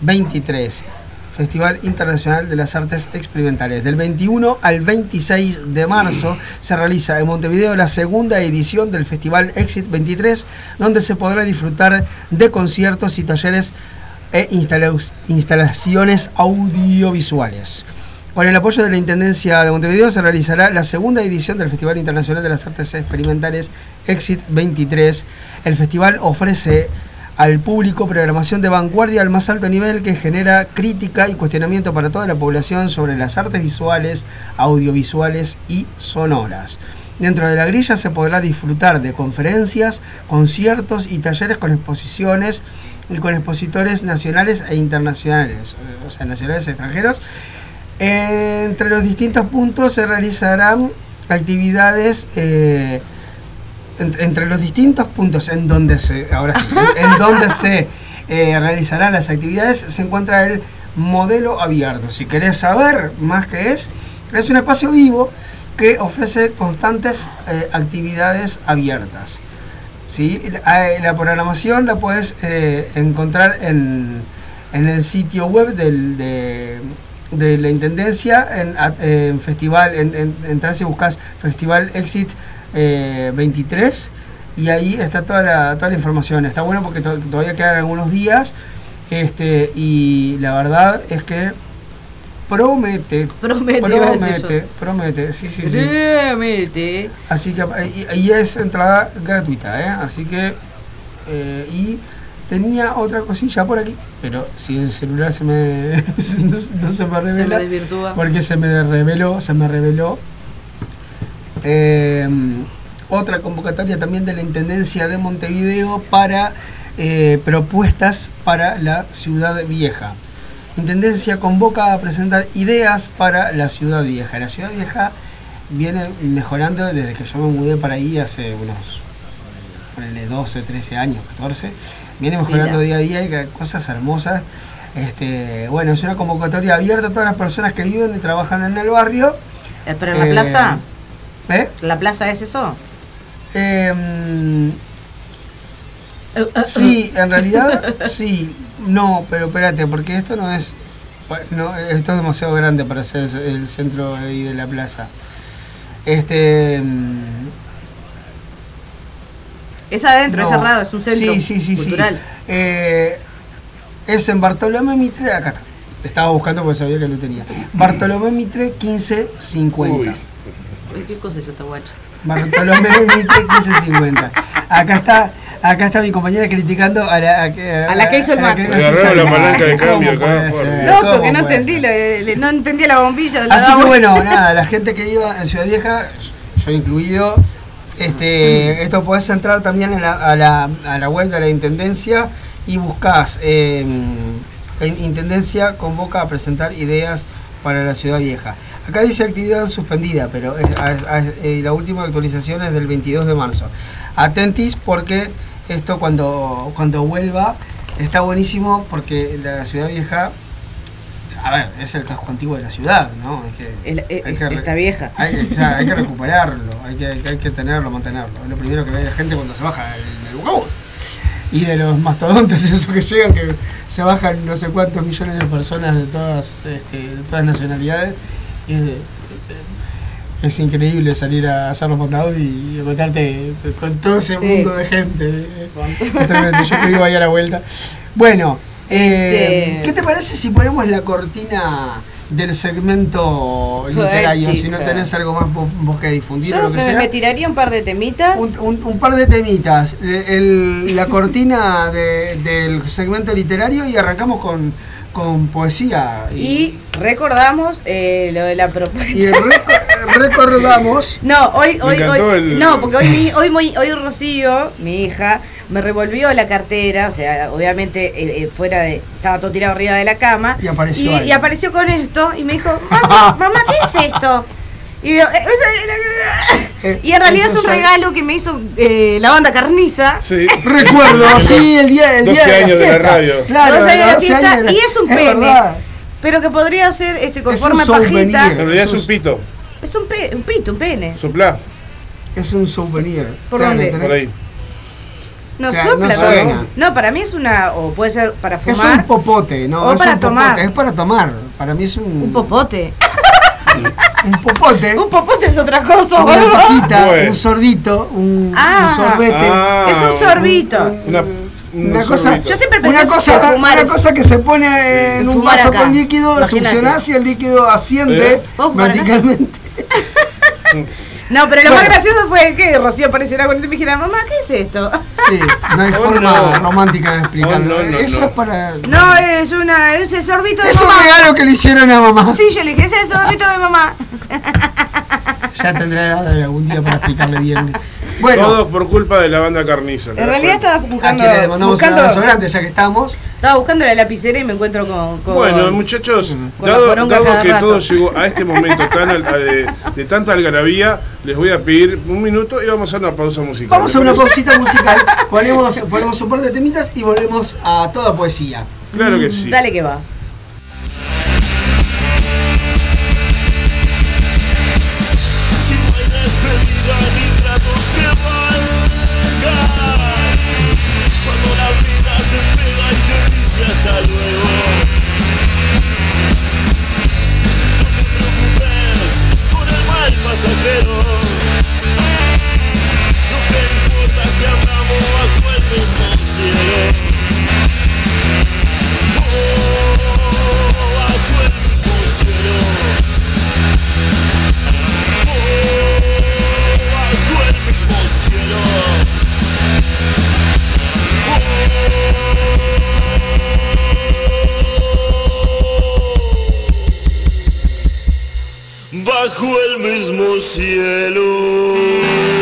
23. Festival Internacional de las Artes Experimentales. Del 21 al 26 de marzo se realiza en Montevideo la segunda edición del Festival Exit 23, donde se podrá disfrutar de conciertos y talleres e instalaciones audiovisuales. Con el apoyo de la Intendencia de Montevideo se realizará la segunda edición del Festival Internacional de las Artes Experimentales Exit 23. El festival ofrece al público programación de vanguardia al más alto nivel que genera crítica y cuestionamiento para toda la población sobre las artes visuales, audiovisuales y sonoras. Dentro de la grilla se podrá disfrutar de conferencias, conciertos y talleres con exposiciones y con expositores nacionales e internacionales, o sea, nacionales e extranjeros. Entre los distintos puntos se realizarán actividades eh, en- entre los distintos puntos en donde se ahora sí, en, en donde se eh, realizarán las actividades se encuentra el modelo abierto. Si querés saber más qué es, es un espacio vivo que ofrece constantes eh, actividades abiertas. ¿sí? La, eh, la programación la puedes eh, encontrar en, en el sitio web del, de, de la Intendencia, en, Festival, en, en, entras y buscas Festival Exit eh, 23 y ahí está toda la, toda la información. Está bueno porque to- todavía quedan algunos días este, y la verdad es que promete, Promete, promete, promete, sí, sí, sí. Realmente. Así que y, y es entrada gratuita, ¿eh? Así que eh, y tenía otra cosilla por aquí, pero si el celular se me no, no se me Se me revela desvirtúa. porque se me reveló, se me reveló eh, otra convocatoria también de la Intendencia de Montevideo para eh, propuestas para la ciudad vieja. Intendencia convoca a presentar ideas para la ciudad vieja. La ciudad vieja viene mejorando desde que yo me mudé para ahí hace unos ponele, 12, 13 años, 14. Viene mejorando Mira. día a día y cosas hermosas. Este, bueno, es una convocatoria abierta a todas las personas que viven y trabajan en el barrio. Eh, Pero en la Eh, plaza, ¿eh? ¿la plaza es eso? Em, sí, en realidad sí. No, pero espérate, porque esto no es. No, esto es demasiado grande para ser el centro ahí de la plaza. Este. em, Es adentro, es cerrado, es un centro sí, sí, sí, cultural. Sí. Eh, es en Bartolomé Mitre, acá está. Estaba buscando porque sabía que lo tenía. Bartolomé Mitre 1550. Uy. ¿Qué cosa es esta guacha? Bartolomé Mitre 1550. Acá está, acá está mi compañera criticando a la, a, que- A la que hizo el mate. agarraron la el palanca de cambio. No, ¿Cómo porque no entendí, le- no entendía la bombilla. la Así que bueno, nada, la gente que iba en Ciudad Vieja, yo incluido, este, esto podés entrar también en la- a, la, a la web de la Intendencia y buscás eh, en Intendencia convoca a presentar ideas para la Ciudad Vieja. Acá dice actividad suspendida, pero es- a- a- eh, la última actualización es del 22 de marzo. Atentis porque esto cuando, cuando vuelva está buenísimo porque la Ciudad Vieja a ver, es el casco antiguo de la ciudad, ¿no? Hay que, El- eh, hay que re- Está vieja. Hay, que- o sea, hay que recuperarlo, hay que, hay que tenerlo, mantenerlo. Es lo primero que ve la gente cuando se baja del, autobús. Y de los mastodontes, esos que llegan, que se bajan no sé cuántos millones de personas de todas, este, de todas nacionalidades. Y es, increíble salir a hacer los mandados y encontrarte con todo ese Sí. mundo de gente. Yo que vivo ahí a la vuelta. Bueno, eh, Este- ¿qué te parece si ponemos la cortina del segmento literario. Si no tenés algo más vos, vos que difundir o Yo lo que me, sea. me tiraría un par de temitas. Un, un- un par de temitas. El- el- la cortina de- del segmento literario y arrancamos con, con poesía. y recordamos eh, lo de la propuesta. y reco- recordamos. No, hoy, hoy, hoy, el- no, porque hoy, mi- hoy, muy- hoy Rocío, mi hija, me revolvió la cartera, o sea, obviamente eh, eh, fuera de, estaba todo tirado arriba de la cama. Y apareció y apareció con esto y me dijo, mamá, mamá, ¿qué es esto? Y, "Eh, y en realidad es un sabe- regalo que me hizo eh, la banda Carniza. Sí. Recuerdo, sí, el día, el 12 día de la años de la fiesta. radio. Claro, 12 años de la 12 fiesta, años de la- y es un pene. verdad. Pero que podría ser este, con Es forma un de pajita. En realidad es un es- pito. Es un, pe- un pito, un pene. Soplá, Es un souvenir. ¿Por Claro, dónde? tenés- por ahí. No Claro, sopla, no ¿no? suena. No, para mí es una. O puede ser para Es fumar. un popote, no, O es para un popote, tomar. es para tomar. Para mí es un, Un popote. Un popote, Un popote es otra cosa, una boludo. pajita, Bueno. un sorbito, un, Ah. un sorbete. Ah, Es un sorbito. Una, un Una cosa. Yo siempre pensé una que cosa, fumar- una cosa que se pone en un vaso acá. con líquido, Imagínate. succionás y el líquido asciende ¿Eh? Verticalmente. No, pero lo Bueno. más gracioso fue que Rocío apareciera con él y me dijera, mamá, ¿qué es esto? Sí, no hay Oh, forma no. romántica de explicarlo. Oh, no, no, Eso no. es para. No, es una. Es el sorbito de es un mamá. regalo que le hicieron a mamá. Sí, yo le dije, ese es el sorbito de mamá. Ya tendrá edad de algún día para explicarle bien. Bueno, Todo por culpa de la banda carniza. ¿te En realidad cuenta? estaba a buscando. quien le mandamos un buscando abrazo grande ya que estamos. estaba buscando la lapicera y me encuentro con. con- Bueno, muchachos, Con dado, dado que rato. todo llegó a este momento tan al- a- de, de tanta algarabía, les voy a pedir un minuto y vamos a una pausa musical. Vamos a ¿les una parece? pausita musical, ponemos, ponemos un par de temitas y volvemos a toda poesía. Claro que sí. Dale que va. El mal Bajo el mismo cielo.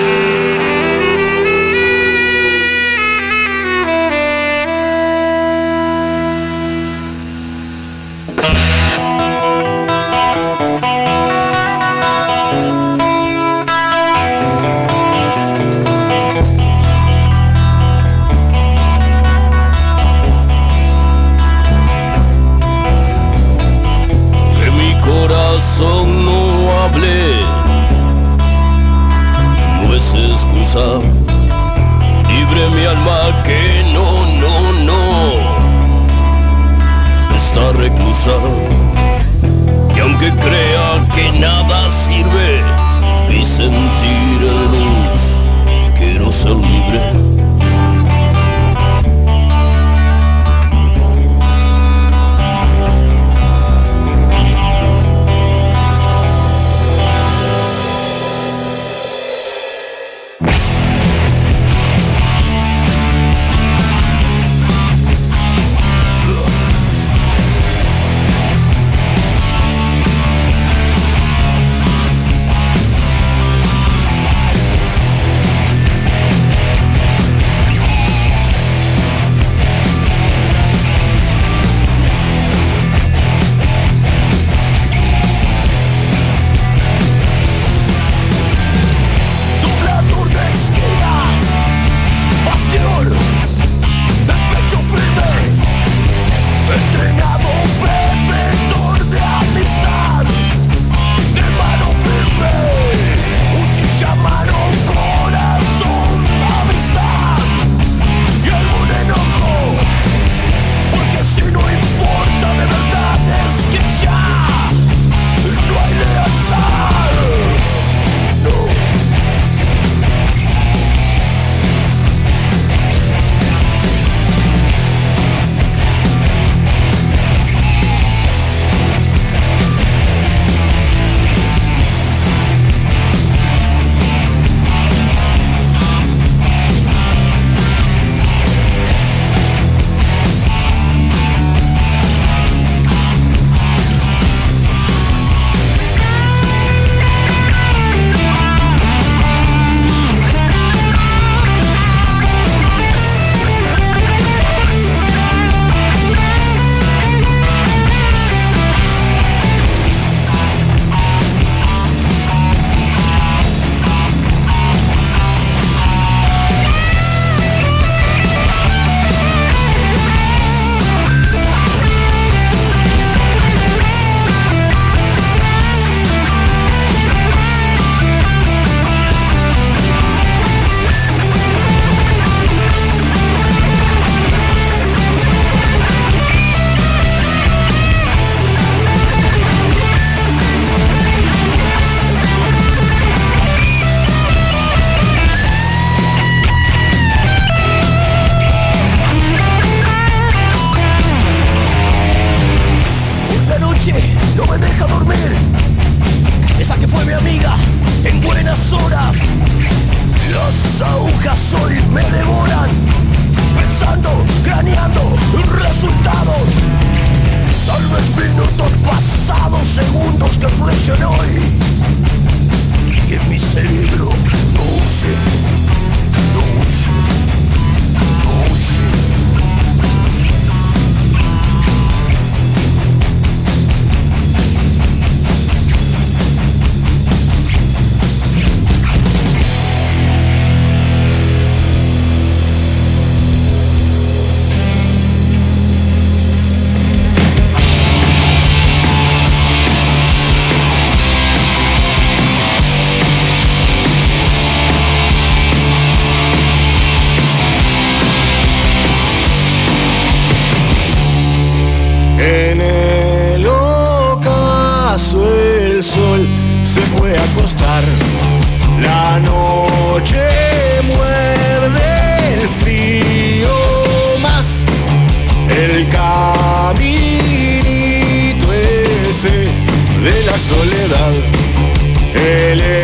Deli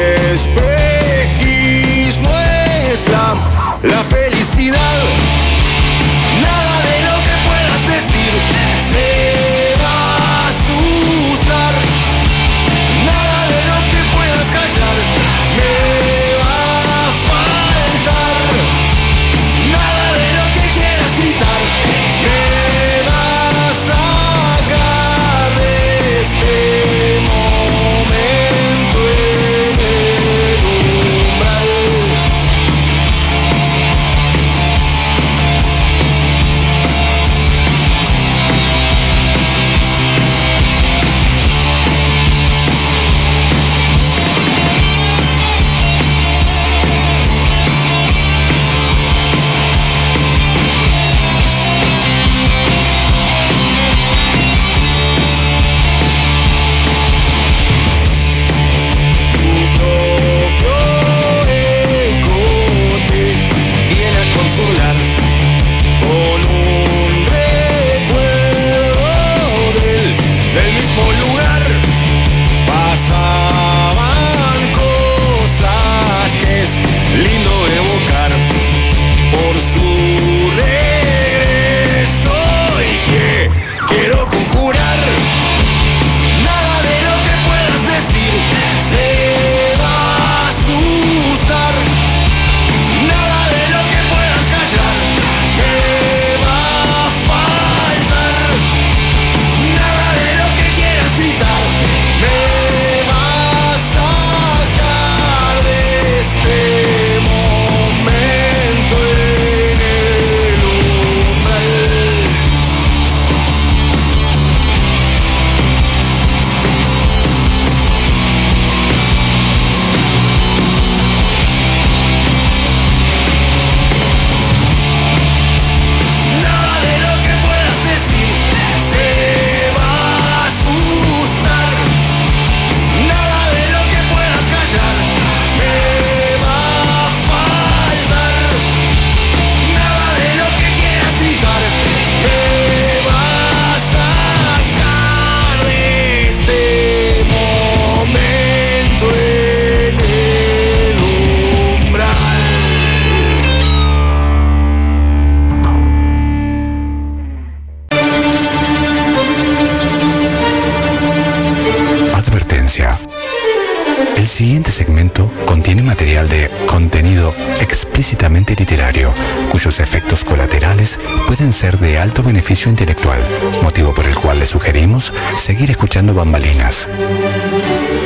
intelectual, motivo por el cual le sugerimos seguir escuchando bambalinas.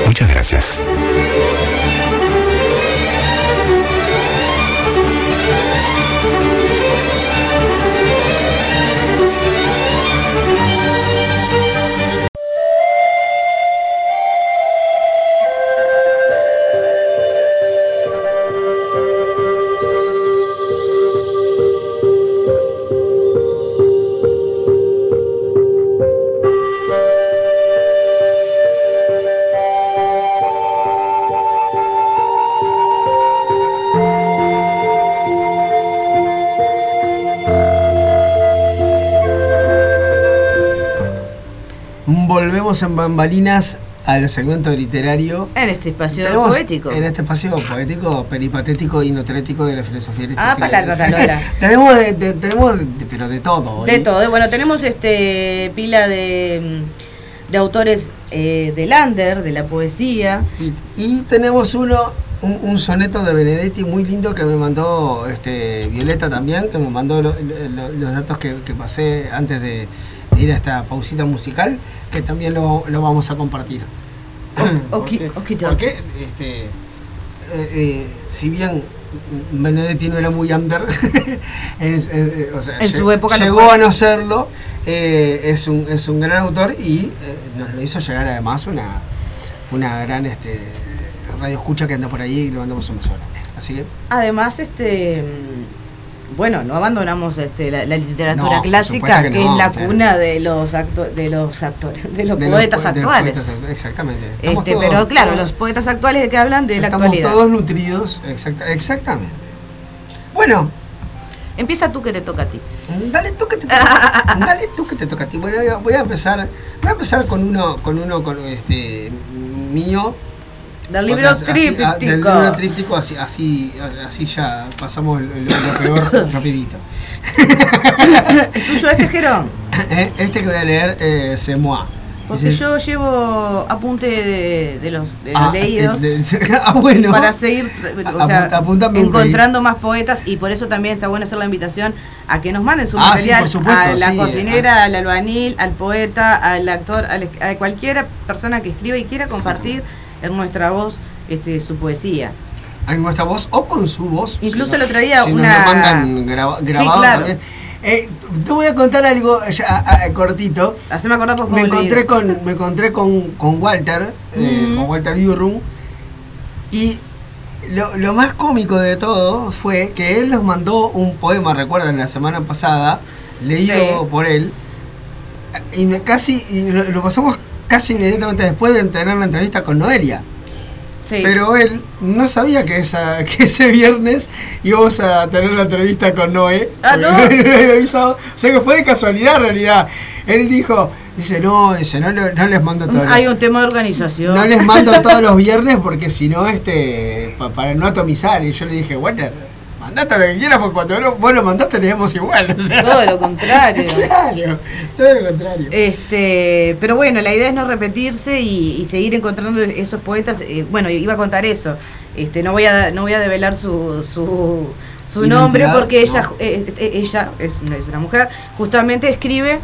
Muchas gracias. volvemos en bambalinas al segmento literario. En este espacio poético. En este espacio poético, peripatético y noterético de la filosofía Ah, palabra, tenemos, de, tenemos pero de todo. De todo. Bueno, tenemos este pila mm, de, autores eh, de Lander, de la poesía. Y, tenemos uno, un, soneto de Benedetti muy lindo que me mandó este, Violeta también, que me mandó los datos que pasé antes de ir a esta pausita musical, que también lo, lo vamos a compartir. oki- Porque-. Porque, este, eh, eh, si bien Benedetti no era muy under, en, eh, o sea, En su época lo llegó a no serlo, eh, es, un, es un gran autor y nos lo hizo llegar además una, una gran este, radio escucha que anda por ahí y le mandamos un beso. Así que, Además, este bueno, no abandonamos este, la, la literatura No, clásica, que, que no, es la claro. cuna de los acto- de los actores, de los de poetas los actuales. poetas, exactamente. Estamos Este, todos- pero claro, todos- los poetas actuales de que hablan de la estamos actualidad. todos nutridos, exacta- exactamente. Bueno, Empieza tú que te toca a ti. Dale tú que te toca. Dale tú que te toca a ti. Bueno, voy a empezar. Voy a empezar con uno, con uno, con este mío. Del libro Así- así- ah, tríptico. Del libro tríptico, así, así, así ya pasamos lo, lo peor rapidito. ¿Es tuyo este, Jerón? Eh, Este que voy a leer eh, se moa. Porque yo llevo apunte de, de los, de los Ah, leídos. eh, de- ah, bueno. para seguir o sea, encontrando más poetas y por eso también está bueno hacer la invitación a que nos manden su Ah, sí, material por supuesto, a la sí, cocinera, al albañil, al poeta, al actor, al- a cualquier persona que escriba y quiera compartir en nuestra voz este, su poesía. en nuestra voz o con su voz. Incluso Si el otro día si una- Nos lo mandan graba- grabado claro. también. Eh, te voy a contar algo ya, a- a- cortito. Haceme acordar por Me favor. encontré con, me encontré con, con Walter, eh, con Walter Burrum, y lo, lo más cómico de todo fue que él nos mandó un poema, recuerdan, la semana pasada, leído Sí. por él, y me- casi y lo, lo pasamos casi inmediatamente después de tener la entrevista con Noelia. Sí. Pero él no sabía que, esa, que ese viernes íbamos a tener la entrevista con Noé. Ah, ¿no? avisado. O sea que fue de casualidad en realidad. Él dijo, dice, no, dice, no, no les mando todos Hay los, un tema de organización. no les mando todos los viernes porque si no, este, pa- para no atomizar. Y yo le dije, Walter, mandate lo que quieras porque cuando vos lo mandaste leemos igual. O sea, Todo lo contrario. claro, todo lo contrario. Este, pero bueno, la idea es no repetirse y, y seguir encontrando esos poetas. eh, bueno, iba a contar eso. Este, no voy a no voy a develar su su, su nombre porque ella no. eh, eh, ella es es una mujer, justamente escribe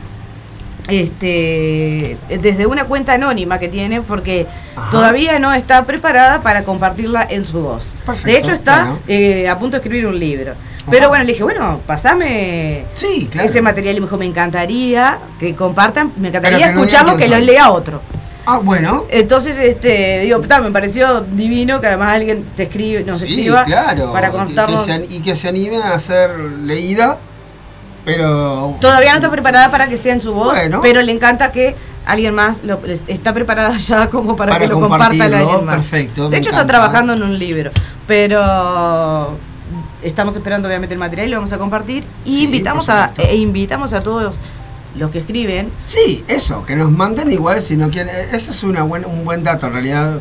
este desde una cuenta anónima que tiene porque Ajá. todavía no está preparada para compartirla en su voz. Perfecto, de hecho está eh, a punto de escribir un libro. Pero bueno, le dije, bueno, pasame Sí, claro. ese material y me dijo, me encantaría que compartan, me encantaría no escucharlo, que lo lea otro. Ah, bueno. Entonces, este, digo, ta, me pareció divino que además alguien te escribe, nos sí, escriba claro. para contarnos. que se- y que se animen a ser leída, pero... Todavía no está preparada para que sea en su voz, Bueno. pero le encanta que alguien más lo, está preparada ya como para, Para que lo comparta a compartirlo, alguien más. perfecto, De hecho, está encanta. trabajando en un libro, pero estamos esperando obviamente el material y lo vamos a compartir y Sí, invitamos a e invitamos a todos los que escriben Sí, eso, que nos manden igual si no quieren. Ese es una buen, un buen dato, en realidad.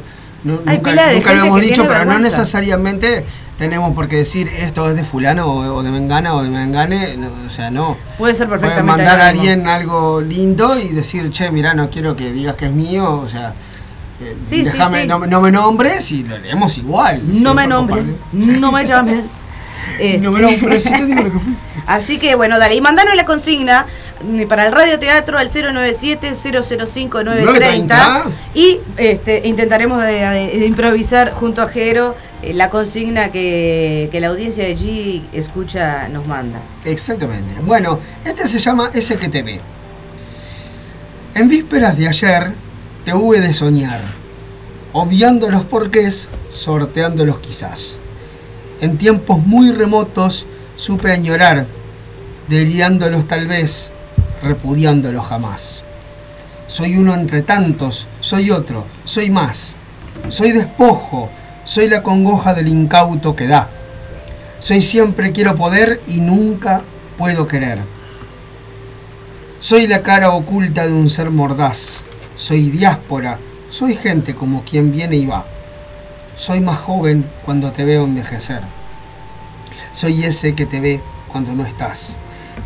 Hay nunca de nunca lo hemos dicho, pero no necesariamente tenemos por qué decir esto es de fulano o, de mengana o de mengane. no, o sea, no. puede ser perfectamente mandar a alguien algo lindo y decir, che, mira, no quiero que digas que es mío, o sea, eh, Sí, déjame, sí. No, no me nombres y lo leemos igual. No me nombres, no me llames. No me Este, nombres, sí te digo lo que fui. Así que bueno, dale, y mandanos la consigna para el radioteatro al 097-005-930 930. y este, intentaremos de, de- de improvisar junto a Jero eh, la consigna que, que la audiencia de G escucha nos manda. Exactamente. Bueno, este se llama Ese que te ve. En vísperas de ayer te hube de soñar, obviando los porqués, sorteándolos quizás. En tiempos muy remotos supe añorar, delirándolos tal vez, repudiándolos jamás. Soy uno entre tantos, soy otro, soy más. Soy despojo, soy la congoja del incauto que da. Soy siempre quiero poder y nunca puedo querer. Soy la cara oculta de un ser mordaz. Soy diáspora, Soy gente como quien viene y va. Soy más joven cuando te veo envejecer. Soy ese que te ve cuando no estás.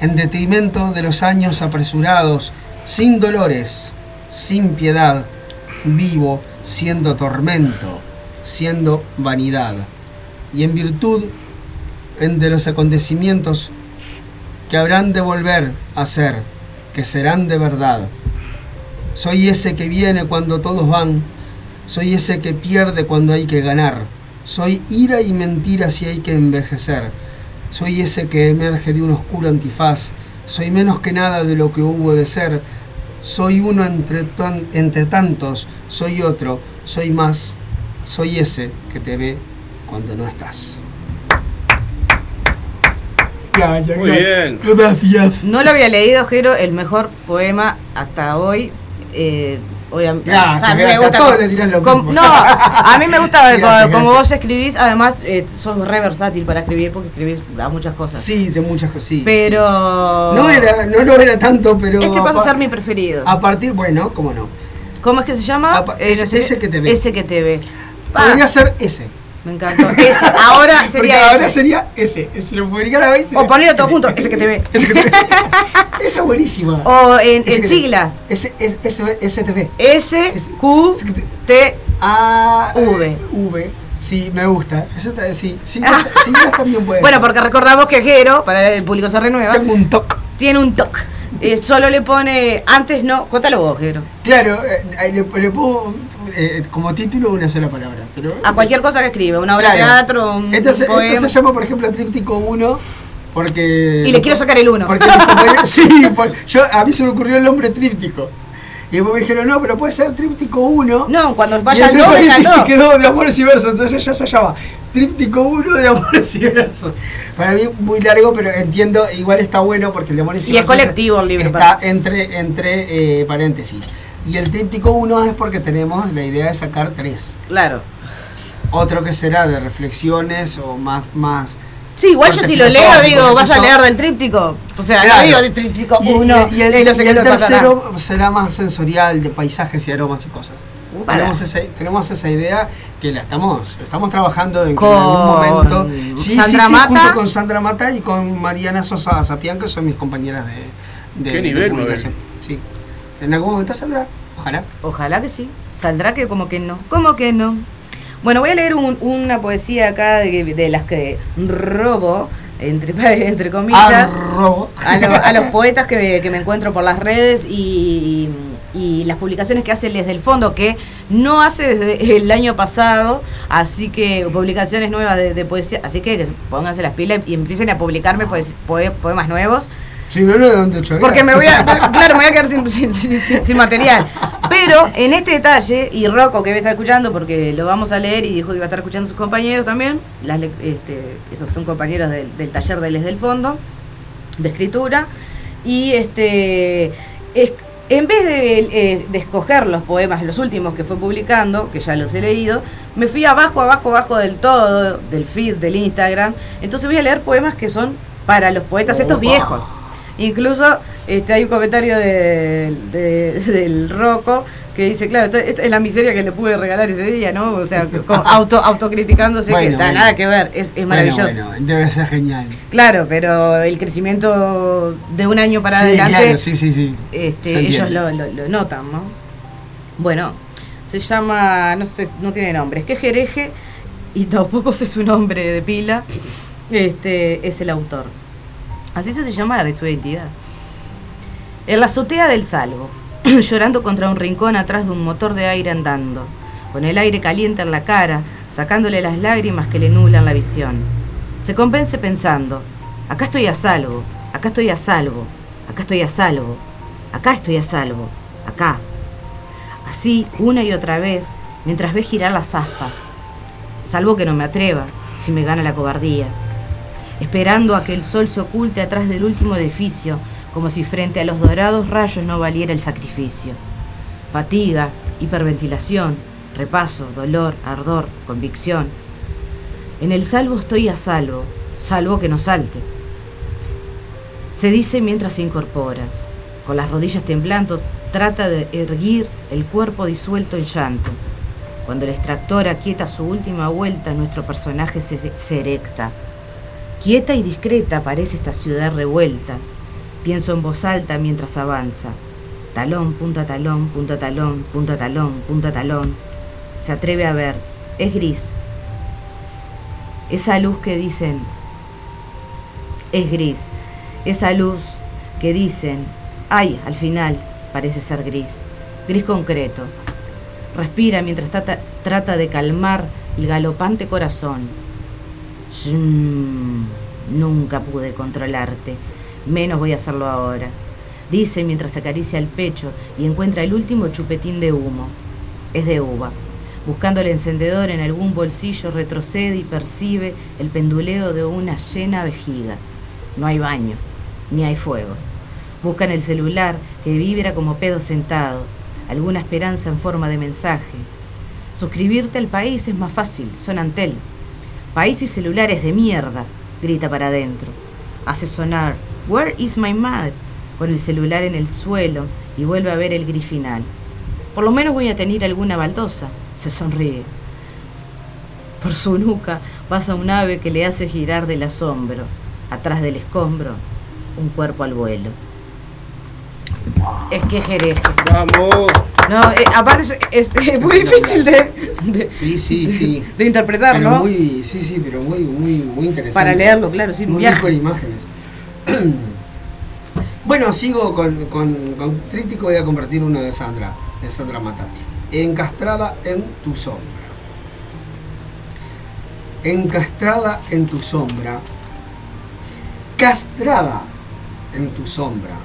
En detrimento de los años apresurados, sin dolores, sin piedad, vivo siendo tormento, siendo vanidad. Y en virtud de los acontecimientos que habrán de volver a ser, que serán de verdad. Soy ese que viene cuando todos van, soy ese que pierde cuando hay que ganar, soy ira y mentira si hay que envejecer, soy ese que emerge de un oscuro antifaz, soy menos que nada de lo que hubo de ser, soy uno entre, tan- entre tantos, soy otro, soy más, soy ese que te ve cuando no estás. Gracias, Muy bien. Gracias. No lo había leído, Jero, el mejor poema hasta hoy. Eh, obviamente- Gracias, a mí gracias. A todos le tiran lo com- mismo. No, a mí me gusta Gracias, como, vos escribís, además eh, sos re versátil para escribir porque escribís a muchas cosas. Sí, de muchas cosas, sí. Pero. sí. No, era, no lo era tanto, pero. Este pasa a ser mi preferido. A partir, bueno, cómo no. ¿Cómo es que se llama? Ese- que te ve. Ese que te ve. Podría ser ese. Me encantó. Ese. Ahora Porque sería ahora ese. sería ese. Si lo publicara hoy sería O ponelo todo ese. junto, ese que te ve. Ese que te ve. Esa es buenísima. O en, en siglas. Ese, ese, ve. S, Q, T. A. V. V. Sí, me gusta. Eso está, sí. Siglas siglas también puede Bueno, porque recordamos que Jero, para el público se renueva, Tengo un toque. tiene un toque. Eh, solo le pone, antes no, cuéntalo vos, Jero. Claro, eh, le, le pongo eh, como título una sola palabra. Pero, A cualquier cosa que escribe, una obra de Claro. teatro, un, Entonces, un poema. esto se llama, por ejemplo, Tríptico 1 porque... Y le quiero sacar el uno. Porque mis compañeros- sí, por- yo, a mí se me ocurrió el nombre tríptico. Y después me dijeron, no, pero puede ser Tríptico 1. No, cuando vaya al nombre, paréntesis ya no. quedó de amores y versos, entonces ya se llama Tríptico 1 de amores y versos. Para mí muy largo, pero entiendo, igual está bueno porque el de amores y, Y es versos colectivo el libro, Está para- entre, entre eh, paréntesis. Y el Tríptico 1 es porque tenemos la idea de sacar tres. Claro. Otro que será de reflexiones o más, más Sí, igual yo si lo leo, digo, vas a leer del tríptico. O sea, Claro. no digo del tríptico Y, y- uno. y el, no sé y el pasará. tercero será más sensorial, de paisajes y aromas y cosas. Para. Tenemos esa, tenemos esa idea que la estamos, estamos trabajando en que Con en algún momento. Sandra Mata. junto con Sandra Mata y con Mariana Sosa Zapián, que son mis compañeras de, de, ¿Qué de nivel, publicación. Sí. En algún momento saldrá, ojalá. Ojalá que sí. Saldrá que como que no. Como que no. Bueno, voy a leer un- una poesía acá de, de las que robo, entre, entre comillas. Arrobo. a, lo- a los poetas que, me- que me encuentro por las redes y, y las publicaciones que hace desde el fondo, que no hace desde el año pasado, así que publicaciones nuevas de, de poesía, así que, que pónganse las pilas y empiecen a publicarme poes- poe- poemas nuevos, Si no, no de dónde chorear. porque me voy a, claro, me voy a quedar sin, sin- sin- sin- sin material. Pero en este detalle, y Rocco que va a estar escuchando, porque lo vamos a leer y dijo que iba a estar escuchando sus compañeros también, las, le- este, esos son compañeros del, del taller de Les del Fondo, de escritura, y este es- en vez de, eh, de escoger los poemas, los últimos que fue publicando, que ya los he leído, me fui abajo, abajo, abajo del todo, del feed, del Instagram, entonces voy a leer poemas que son para los poetas estos viejos. Incluso este, hay un comentario de- de- del Rocco que dice, claro, esta, esta es la miseria que le pude regalar ese día, ¿no? O sea, auto, autocriticándose, que está bueno. nada que ver, es, es maravilloso. Bueno, debe ser genial. Claro, pero el crecimiento de un año para sí, adelante, claro, sí, sí, sí. este, ellos lo, lo- lo notan, ¿no? Bueno, se llama, no sé, no tiene nombre, es que Jereje, y tampoco sé su nombre de pila, este, es el autor. Así se llama de su identidad. En la azotea del salvo, llorando contra un rincón atrás de un motor de aire andando, con el aire caliente en la cara, sacándole las lágrimas que le nublan la visión. Se convence pensando, acá estoy a salvo, acá estoy a salvo, acá estoy a salvo, acá estoy a salvo, acá. Así, una y otra vez, mientras ve girar las aspas. Salvo que no me atreva, si me gana la cobardía. Esperando a que el sol se oculte atrás del último edificio, como si frente a los dorados rayos no valiera el sacrificio. Fatiga, hiperventilación, repaso, dolor, ardor, convicción. En el salvo estoy a salvo, salvo que no salte. Se dice mientras se incorpora, con las rodillas temblando, trata de erguir el cuerpo disuelto en llanto. Cuando el extractor aquieta su última vuelta, nuestro personaje se, se erecta. Quieta y discreta parece esta ciudad revuelta. Pienso en voz alta mientras avanza. Talón, punta talón, punta talón, punta talón, punta talón. Se atreve a ver. Es gris. Esa luz que dicen es gris. Esa luz que dicen, ay, al final parece ser gris. Gris concreto. Respira mientras trata, de calmar el galopante corazón. Nunca pude controlarte, menos voy a hacerlo ahora. Dice mientras acaricia el pecho y encuentra el último chupetín de humo. Es de uva. Buscando el encendedor en algún bolsillo, retrocede y percibe el penduleo de una llena vejiga. No hay baño, ni hay fuego. Busca en el celular que vibra como pedo sentado, alguna esperanza en forma de mensaje. Suscribirte al país es más fácil, son Antel. País y celulares de mierda, grita para adentro. Hace sonar Where is my mat? con el celular en el suelo y vuelve a ver el gris final. Por lo menos voy a tener alguna baldosa, se sonríe. Por su nuca pasa un ave que le hace girar del asombro. Atrás del escombro, un cuerpo al vuelo. Es que jereje. Vamos. No, eh, aparte es, es- es muy difícil de, de, Sí, sí, sí. de interpretar, Pero ¿no? muy, sí, sí, pero muy, muy, muy interesante. Para leerlo, claro, sí, Muy viaje. rico en imágenes. bueno, sigo con, con, con tríptico, voy a compartir uno de Sandra, de Sandra Matati. Encastrada en tu sombra. Encastrada en tu sombra. Castrada en tu sombra.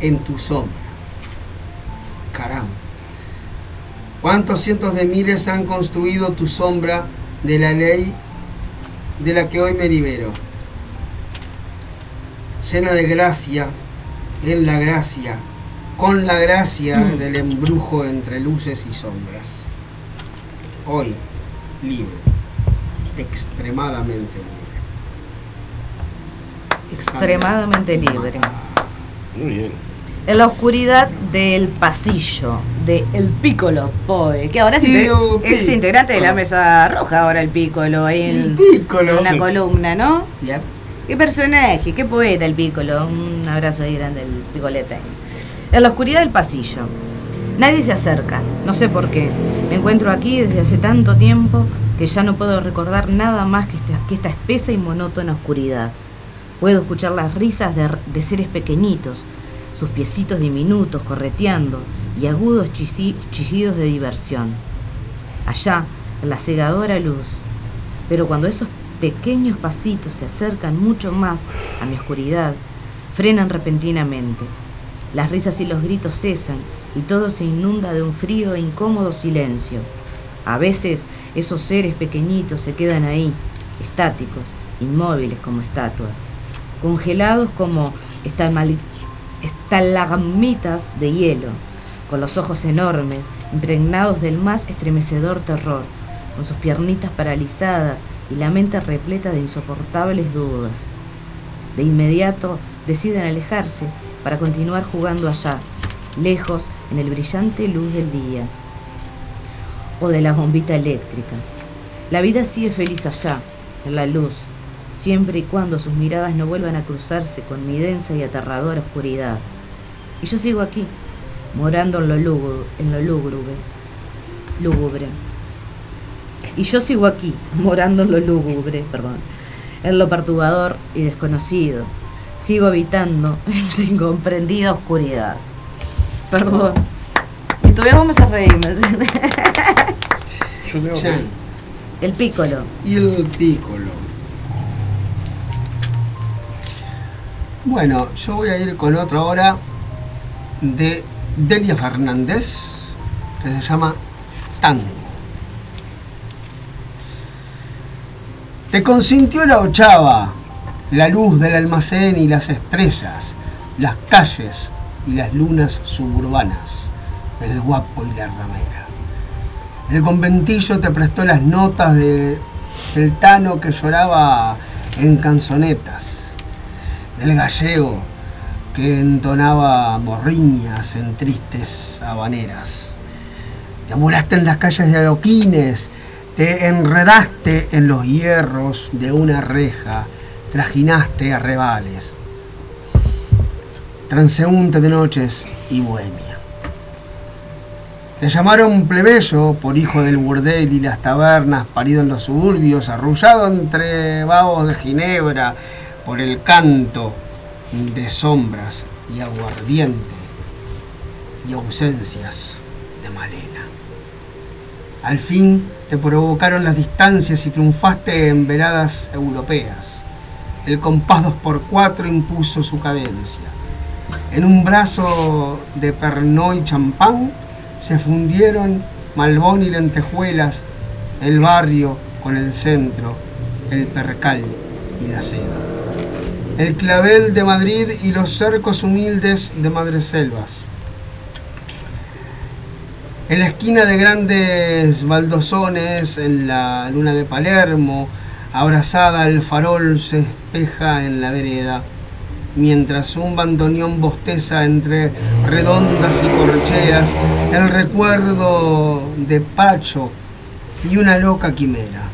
En tu sombra. Caramba. ¿Cuántos cientos de miles han construido tu sombra de la ley de la que hoy me libero? Llena de gracia, en la gracia, con la gracia del embrujo entre luces y sombras. Hoy, libre, extremadamente libre. Extremadamente libre. Muy bien. En la oscuridad del pasillo de El Piccolo Poe, que ahora Tío es integrante de la mesa roja, ahora el Piccolo, ahí El en, Piccolo. una columna, ¿no? Qué personaje, qué poeta el Piccolo. Un abrazo ahí grande el Picolete. En la oscuridad del pasillo. Nadie se acerca, no sé por qué. Me encuentro aquí desde hace tanto tiempo que ya no puedo recordar nada más que esta, que esta espesa y monótona oscuridad. Puedo escuchar las risas de, de seres pequeñitos, sus piecitos diminutos correteando y agudos chillidos de diversión. Allá, en la cegadora luz, pero cuando esos pequeños pasitos se acercan mucho más a mi oscuridad, frenan repentinamente. Las risas y los gritos cesan y todo se inunda de un frío e incómodo silencio. A veces esos seres pequeñitos se quedan ahí, estáticos, inmóviles como estatuas, congelados como estalagmitas de hielo, con los ojos enormes, impregnados del más estremecedor terror, con sus piernitas paralizadas y la mente repleta de insoportables dudas. De inmediato deciden alejarse para continuar jugando allá, lejos en el brillante luz del día o de la bombita eléctrica. La vida sigue feliz allá, en la luz, siempre y cuando sus miradas no vuelvan a cruzarse con mi densa y aterradora oscuridad. Y yo sigo aquí, morando en lo lúgubre, en lo lúgubre, lúgubre. Y yo sigo aquí, morando en lo lúgubre, perdón, en lo perturbador y desconocido. Sigo habitando en la incomprendida oscuridad. Perdón. Y todavía vamos a reírme. Yo tengo que. El pícolo. y el pícolo. Bueno, yo voy a ir con otra hora de Delia Fernández, que se llama Tango. Te consintió la ochava, la luz del almacén y las estrellas, las calles y las lunas suburbanas, el guapo y la ramera. El conventillo te prestó las notas de, del Tano que lloraba en canzonetas, del gallego que entonaba morriñas en tristes habaneras. Te amolaste en las calles de adoquines, te enredaste en los hierros de una reja, trajinaste a rebales. Transeúnte de noches y bohemia. Te llamaron plebeyo por hijo del burdel y las tabernas, parido en los suburbios, arrullado entre vagos de Ginebra por el canto de sombras y aguardiente y ausencias de Malena. Al fin te provocaron las distancias y triunfaste en veladas europeas. El compás 2x4 impuso su cadencia. En un brazo de Pernod y champán se fundieron Malbón y lentejuelas, el barrio con el centro, el percal y la seda. El clavel de Madrid y los cercos humildes de Madreselvas. En la esquina de grandes baldosones, en la luna de Palermo, abrazada el farol se espeja en la vereda, mientras un bandoneón bosteza entre redondas y corcheas el recuerdo de Pacho y una loca quimera.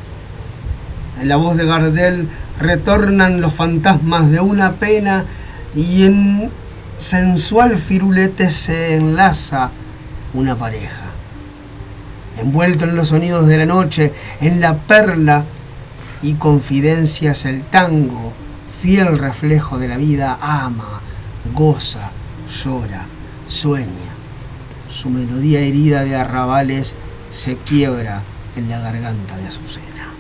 En la voz de Gardel retornan los fantasmas de una pena y en sensual firulete se enlaza una pareja. Envuelto en los sonidos de la noche, en la perla y confidencias el tango, fiel reflejo de la vida, ama, goza, llora, sueña. Su melodía herida de arrabales se quiebra en la garganta de Azucena.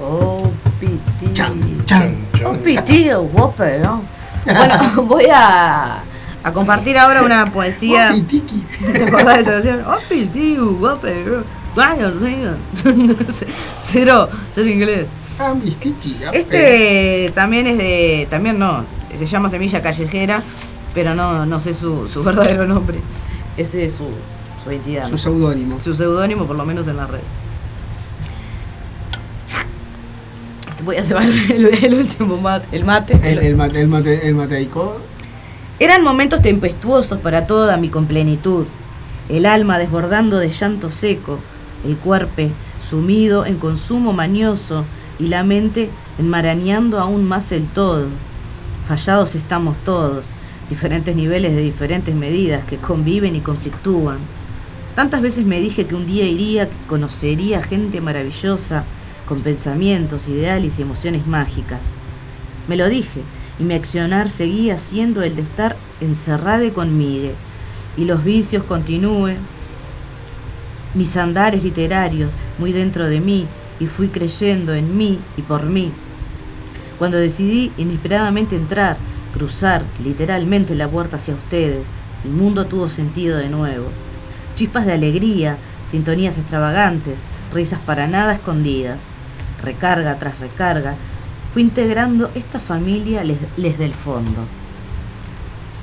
Oh, piti. Chan, chan. Oh, piti, guape, ¿no? Bueno, voy a, a compartir ahora una poesía. ¿Te acordás de esa canción? Vaya, venga. Cero, cero inglés. Ah, Este también es de. También no. Se llama Semilla Callejera, pero no, no sé su, su verdadero nombre. Ese es su, su identidad. Su ¿no? seudónimo. Su seudónimo, por lo menos en las redes. Voy a llevar el, el último mate. El mate. El, el, mate, el, mate, el mateico. Eran momentos tempestuosos para toda mi complenitud. El alma desbordando de llanto seco, el cuerpo sumido en consumo mañoso y la mente enmarañando aún más el todo. Fallados estamos todos, diferentes niveles de diferentes medidas que conviven y conflictúan. Tantas veces me dije que un día iría, que conocería gente maravillosa, con pensamientos, ideales y emociones mágicas. Me lo dije, y mi accionar seguía siendo el de estar encerrada conmigo, y los vicios continúen, mis andares literarios muy dentro de mí, y fui creyendo en mí y por mí. Cuando decidí inesperadamente entrar, cruzar literalmente la puerta hacia ustedes, el mundo tuvo sentido de nuevo. Chispas de alegría, sintonías extravagantes, risas para nada escondidas. Recarga tras recarga, fui integrando esta familia les del fondo,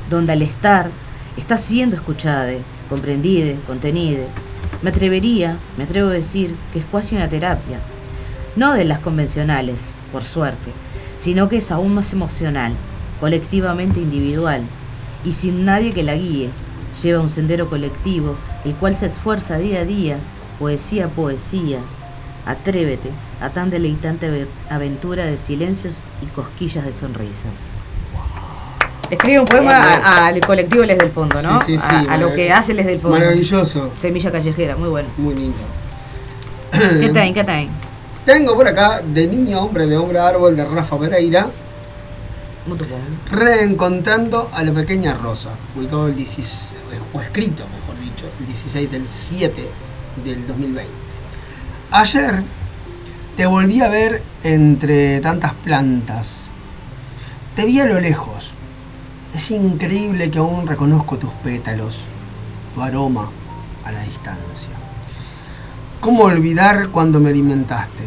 donde al estar está siendo escuchada, comprendida, contenida. Me atrevería, me atrevo a decir que es casi una terapia, no de las convencionales, por suerte, sino que es aún más emocional, colectivamente individual, y sin nadie que la guíe. Lleva un sendero colectivo, el cual se esfuerza día a día, poesía a poesía. Atrévete a tan deleitante ave- aventura de silencios y cosquillas de sonrisas. Escribe un poema a- al colectivo Les del Fondo, ¿no? Sí, sí, sí, a, a lo que hace Les del Fondo. Maravilloso. Semilla callejera, muy bueno. Muy lindo. ¿Qué tal? ¿Qué tal? Tengo por acá de niño hombre de hombre a árbol de Rafa Pereira, reencontrando a la pequeña Rosa, ubicado el 16, o escrito, mejor dicho, el 16 del 7 del 2020. Ayer te volví a ver entre tantas plantas. Te vi a lo lejos. Es increíble que aún reconozco tus pétalos, tu aroma a la distancia. ¿Cómo olvidar cuando me alimentaste?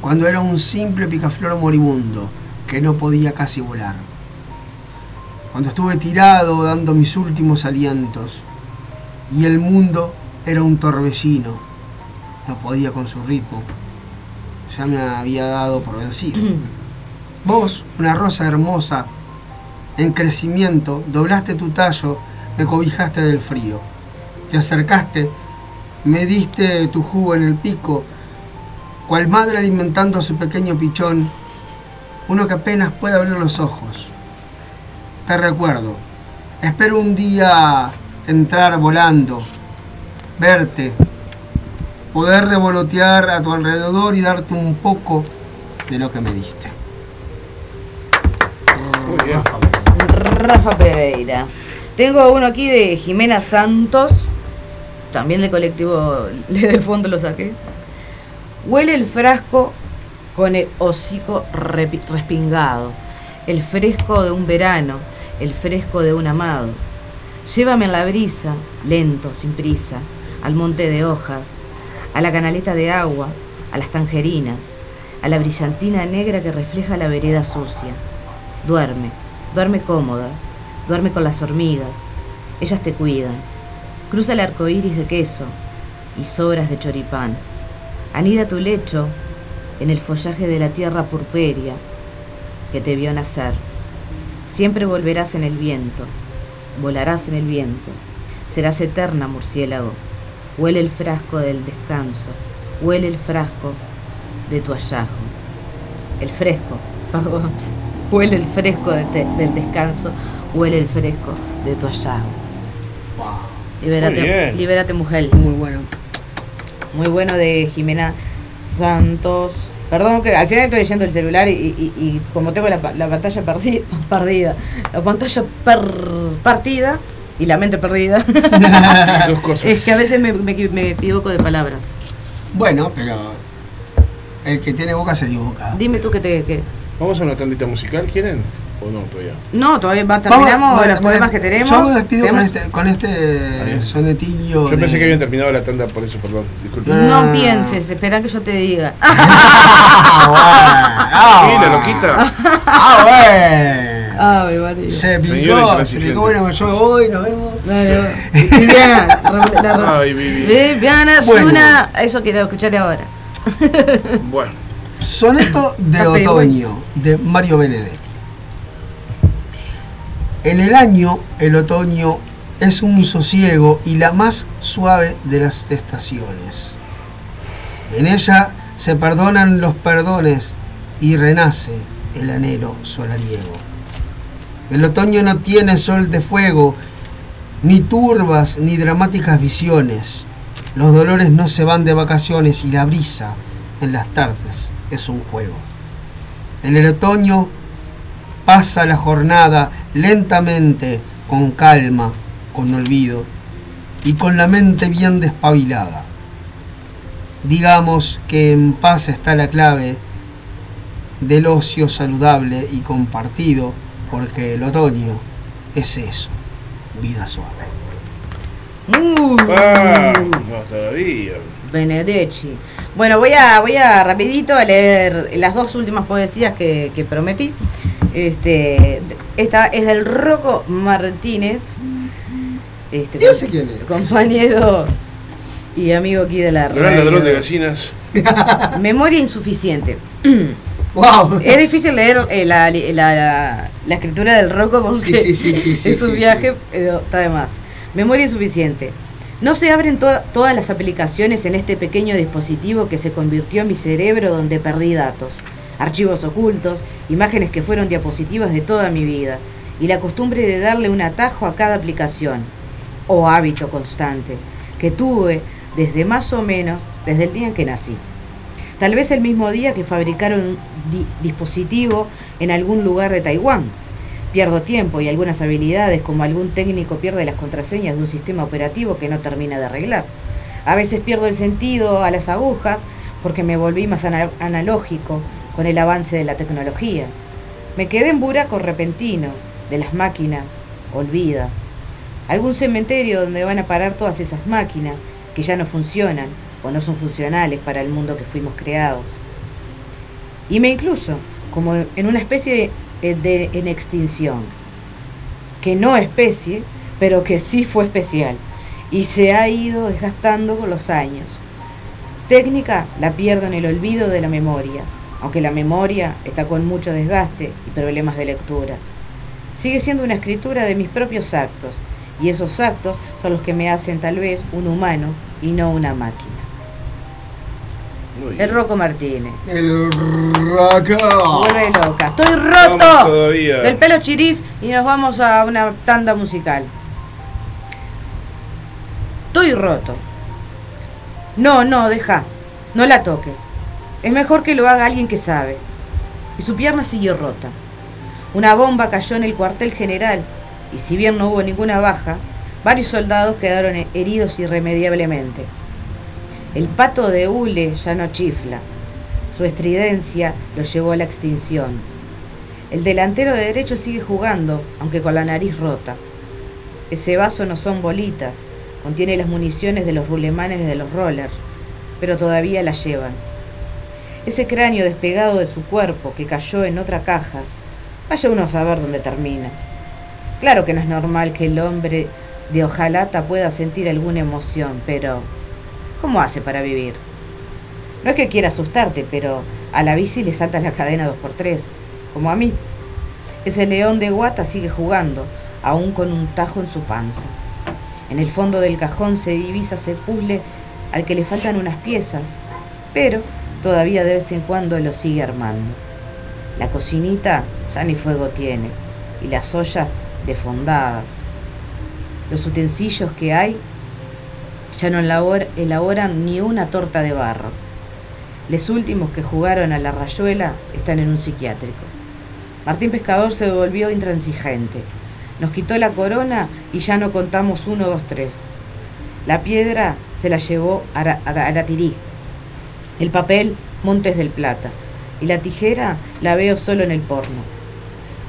Cuando era un simple picaflor moribundo que no podía casi volar. Cuando estuve tirado dando mis últimos alientos y el mundo era un torbellino, no podía con su ritmo. Ya me había dado por vencido. Vos, una rosa hermosa, en crecimiento, doblaste tu tallo, me cobijaste del frío. Te acercaste, me diste tu jugo en el pico, cual madre alimentando a su pequeño pichón, uno que apenas puede abrir los ojos. Te recuerdo, espero un día entrar volando, verte, poder revolotear a tu alrededor y darte un poco de lo que me diste. Muy bien. Rafa Pereira. Tengo uno aquí de Jimena Santos, también del colectivo Le de Fondo lo saqué. Huele el frasco con el hocico respingado, el fresco de un verano, el fresco de un amado. Llévame en la brisa, lento, sin prisa, al monte de hojas, a la canaleta de agua, a las tangerinas, a la brillantina negra que refleja la vereda sucia. Duerme, duerme cómoda, duerme con las hormigas, ellas te cuidan. Cruza el arco iris de queso y sobras de choripán. Anida tu lecho en el follaje de la tierra purpérea que te vio nacer. Siempre volverás en el viento, volarás en el viento, serás eterna murciélago. Huele el frasco del descanso, huele el frasco de tu hallazgo. El fresco, perdón. Huele el fresco de te- del descanso, huele el fresco de tu hallazgo. Libérate, libérate mujer. Muy bueno. Muy bueno de Jimena Santos. Perdón que al final estoy leyendo el celular y, y- y como tengo la, pa- la pantalla perdi- perdida, la pantalla per- partida y la mente perdida, Dos cosas. es que a veces me, me me equivoco de palabras. Bueno, pero el que tiene boca se equivoca. Dime tú que te... Que... Vamos a una tandita musical, ¿quieren? ¿O no todavía? No, todavía va, Vamos, terminamos bueno, los poemas que tenemos. Yo me despido con este, con este sonetillo. Yo pensé que habían terminado la tanda, por eso, perdón. Disculpen. No Ah. pienses, espera que yo te diga. Ah, Sí, bueno. la loquita. Ah, bueno. Ave María. Se picó, se picó. Bueno, yo me voy, nos vemos. Viviana, la Ay. Viviana es Bueno. una. Eso quiero escuchar ahora. Bueno, Soneto de otoño de Mario Benedetti. En el año, el otoño es un sosiego y la más suave de las estaciones. En ella se perdonan los perdones y renace el anhelo solariego. El otoño no tiene sol de fuego, ni turbas ni dramáticas visiones. Los dolores no se van de vacaciones y la brisa en las tardes es un juego. En el otoño pasa la jornada lentamente, con calma, con olvido y con la mente bien despabilada. Digamos que en paz está la clave del ocio saludable y compartido, porque el otoño es eso, vida suave. Uh, ah, todavía. Benedetti. Bueno, voy a, voy a rapidito a leer las dos últimas poesías que, que prometí. Este, esta es del Rocco Martínez. Este, ¿Y ese quién es? Compañero y amigo aquí de la Gran ladrón de gallinas. Memoria insuficiente. ¡Wow! Es difícil leer eh, la, la- la escritura del Rocco porque Sí, sí, sí, sí, sí, es un viaje, pero está de más. Memoria insuficiente. No se abren to- todas las aplicaciones en este pequeño dispositivo que se convirtió en mi cerebro donde perdí datos, archivos ocultos, imágenes que fueron diapositivas de toda mi vida y la costumbre de darle un atajo a cada aplicación o hábito constante que tuve desde más o menos desde el día en que nací. Tal vez el mismo día que fabricaron un di- dispositivo en algún lugar de Taiwán. Pierdo tiempo y algunas habilidades como algún técnico pierde las contraseñas de un sistema operativo que no termina de arreglar. A veces pierdo el sentido a las agujas porque me volví más ana- analógico con el avance de la tecnología. Me quedé en buraco repentino de las máquinas, olvida. Algún cementerio donde van a parar todas esas máquinas que ya no funcionan o no son funcionales para el mundo que fuimos creados. Y me incluyo como en una especie de, de- en extinción, que no especie, pero que sí fue especial y se ha ido desgastando con los años. Técnica la pierdo en el olvido de la memoria, aunque la memoria está con mucho desgaste y problemas de lectura. sigue siendo una escritura de mis propios actos, y esos actos son los que me hacen tal vez un humano y no una máquina. El. Rocco Martínez. El raca. Vuelve loca. Estoy roto todavía. del pelo chirif y nos vamos a una tanda musical. Estoy roto. No, no, deja. No la toques. Es mejor que lo haga alguien que sabe. Y su pierna siguió rota. Una bomba cayó en el cuartel general y si bien no hubo ninguna baja, varios soldados quedaron heridos irremediablemente. El pato de hule ya no chifla. Su estridencia lo llevó a la extinción. El delantero de derecho sigue jugando, aunque con la nariz rota. Ese vaso no son bolitas, contiene las municiones de los rulemanes de los rollers, pero todavía la llevan. Ese cráneo despegado de su cuerpo que cayó en otra caja, vaya uno a saber dónde termina. Claro que no es normal que el hombre de hojalata pueda sentir alguna emoción, pero ¿cómo hace para vivir? No es que quiera asustarte, pero a la bici le salta la cadena 2x3, como a mí. Ese león de guata sigue jugando, aún con un tajo en su panza. En el fondo del cajón se divisa ese puzzle al que le faltan unas piezas, pero todavía de vez en cuando lo sigue armando. La cocinita ya ni fuego tiene, y las ollas defondadas. Los utensilios que hay ya no elabor- elaboran ni una torta de barro. Los últimos que jugaron a la rayuela están en un psiquiátrico. Martín Pescador se volvió intransigente. Nos quitó la corona y ya no contamos uno, dos, tres. La piedra se la llevó Ara- Aratirí. El papel, Montes del Plata. Y la tijera la veo solo en el porno.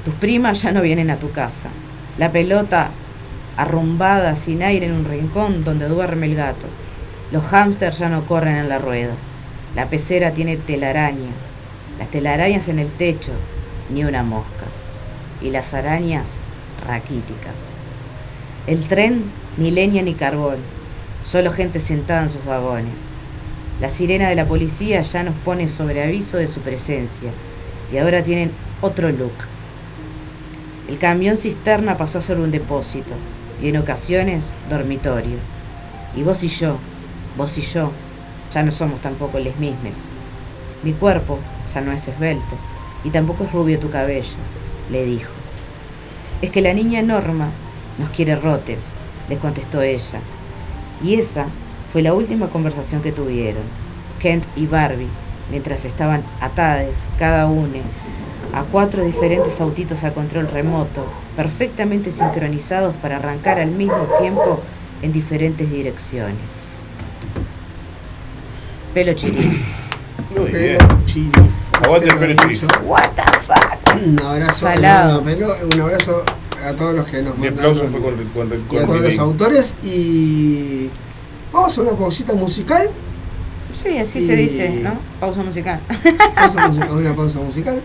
Tus primas ya no vienen a tu casa. La pelota arrumbada sin aire en un rincón donde duerme el gato. Los hámsters ya no corren en la rueda. La pecera tiene telarañas. Las telarañas en el techo, ni una mosca. Y las arañas raquíticas. El tren, ni leña ni carbón. Solo gente sentada en sus vagones. La sirena de la policía ya nos pone sobre aviso de su presencia. Y ahora tienen otro look. El camión cisterna pasó a ser un depósito y en ocasiones dormitorio. Y vos y yo, vos y yo, ya no somos tampoco les mismes. Mi cuerpo ya no es esbelto y tampoco es rubio tu cabello, le dijo. Es que la niña Norma nos quiere rotes, le contestó ella. Y esa fue la última conversación que tuvieron, Kent y Barbie, mientras estaban atades, cada uno, a cuatro diferentes autitos a control remoto, perfectamente sincronizados para arrancar al mismo tiempo en diferentes direcciones. Pelo chirif. Muy bien. Chirif. Aguante el pelo chirif. What the fuck? Un abrazo. Salado. un abrazo a todos los que nos Mi mandaron aplauso fue con, con, con, y a todos los autores y vamos a una pausita musical. Sí, así Y- se dice, ¿no? Pausa musical. Pausa musical, una pausa musical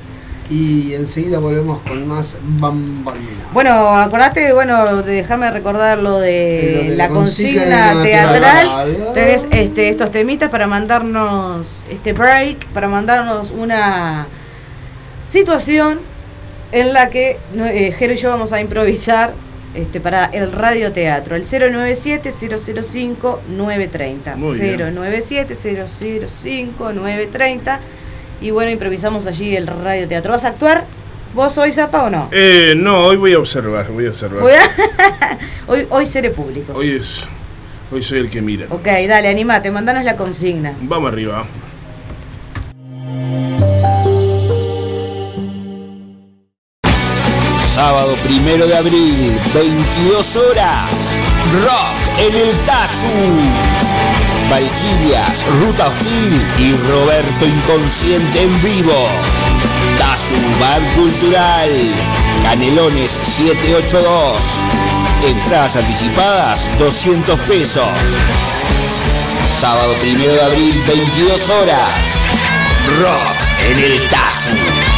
y enseguida volvemos con más bambalina. Bueno, acordate, bueno, de dejarme recordar lo de, Lo de la la consigna consigna teatral. teatral. Tenés este, estos temitas para mandarnos este break, para mandarnos una situación en la que eh, Jero y yo vamos a improvisar este, para el radioteatro. El 097-005-930. Muy bien. 097-005-930. Y bueno, improvisamos allí el radioteatro. ¿Vas a actuar vos hoy, Zapa, o no? Eh, no, hoy voy a observar, voy a observar. Voy a- hoy, hoy seré público. Hoy es. Hoy soy el que mira. Ok, dale, animate, mandanos la consigna. Vamos arriba. Sábado primero de abril, 22 horas. Rock en el Tazu. Valquirias, Ruta Hostil y Roberto Inconsciente en vivo. Tazu Bar Cultural. Canelones 782. Entradas anticipadas 200 pesos. Sábado primero de abril, 22 horas. Rock en el Tazu.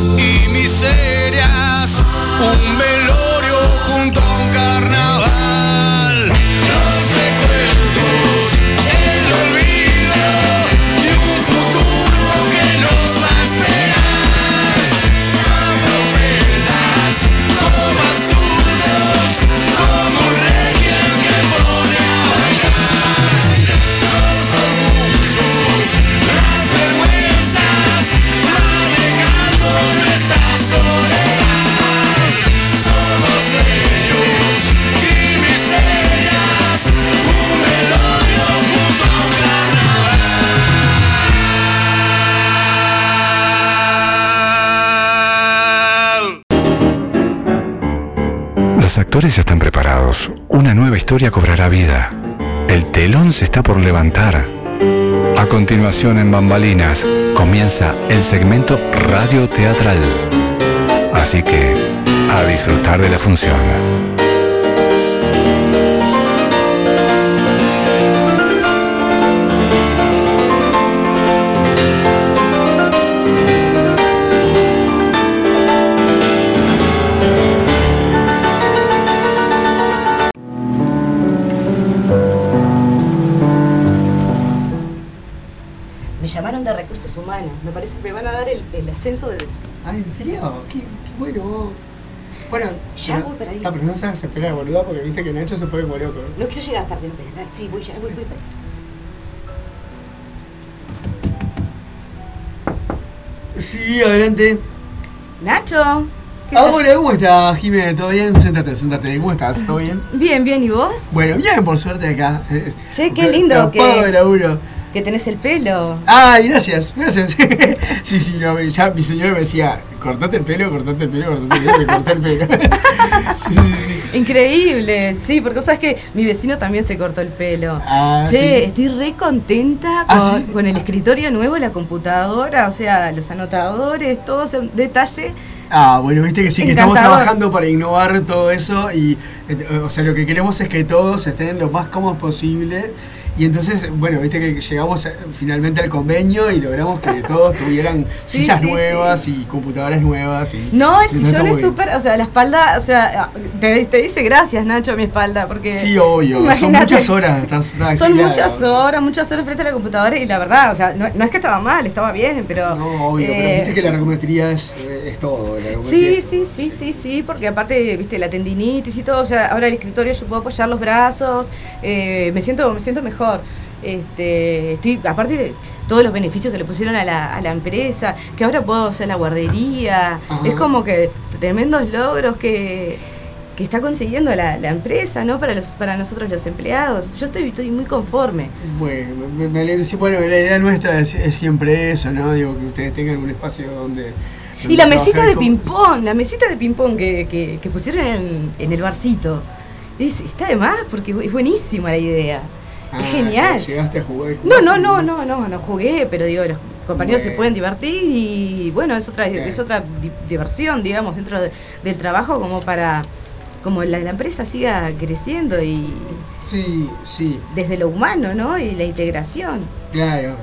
Y Ya están preparados. Una nueva historia cobrará vida. El telón se está por levantar. A continuación en Bambalinas comienza el segmento radio teatral. Así que, a disfrutar de la función. Ascenso de. Ah, ¿en serio? Qué, qué bueno. Bueno, Ya pero- voy para ahí. Ah, pero no hagas esperar, boludo, porque viste que Nacho se pone como loco. No quiero llegar tarde, quiero- Sí, voy ya, voy, voy. voy. Sí, adelante. Nacho. Ahora, ¿cómo estás, Jiménez? ¿Todo bien? Siéntate, siéntate. ¿Cómo estás? ¿Todo bien? Bien, bien, ¿y vos? Bueno, bien, por suerte acá. Che, qué lindo que- de laburo. Que tenés el pelo. Ay, gracias, gracias. sí, sí, no, ya mi señora me decía, cortate el pelo, cortate el pelo, cortate el pelo, corté el pelo. sí, sí, sí. Increíble, sí, porque vos sabés que mi vecino también se cortó el pelo. Ah, che, sí. estoy re contenta Ah, con, el escritorio nuevo, la computadora, o sea, los anotadores, todo ese detalle. Ah, bueno, viste que sí, que estamos trabajando para innovar todo eso y, eh, o sea, lo que queremos es que todos estén lo más cómodos posible. Y entonces, bueno, viste que llegamos eh, finalmente al convenio y logramos que todos tuvieran Sí, sillas sí, nuevas y computadoras nuevas. Y, No, el sillón es súper, o sea, la espalda, o sea, te, te dice gracias, Nacho, mi espalda, porque... Sí, obvio, son muchas horas. estás- estás Son muchas horas, muchas horas frente a la computadora y la verdad, o sea, no, no es que estaba mal, estaba bien, pero... No, obvio, pero eh, viste que la ergometría es, es todo. la. Sí, sí, sí, sí, sí, porque aparte, viste, la tendinitis y todo, o sea, ahora el escritorio yo puedo apoyar los brazos, eh, me siento, me siento mejor. Este, estoy, aparte de todos los beneficios que le pusieron a la, a la empresa, que ahora puedo hacer la guardería, Ajá. es como que tremendos logros que, que está consiguiendo la, la empresa, ¿no? Para los, para nosotros los empleados. Yo estoy, estoy muy conforme. Bueno, me, me alegro. Sí, bueno, la idea nuestra es, es siempre eso, ¿no? Digo, que ustedes tengan un espacio donde. Y la mesita de ping-pong, la mesita de ping-pong que, que, que pusieron en, en el barcito. Es, está de más porque es buenísima la idea. Ah, es genial. Llegaste a jugar. No, no, no, no, no, no jugué, pero digo, los compañeros se pueden divertir y bueno, es otra, es otra di- diversión, digamos, dentro de- del trabajo como para como la, la empresa siga creciendo y Sí, sí, desde lo humano, ¿no? Y la integración. claro.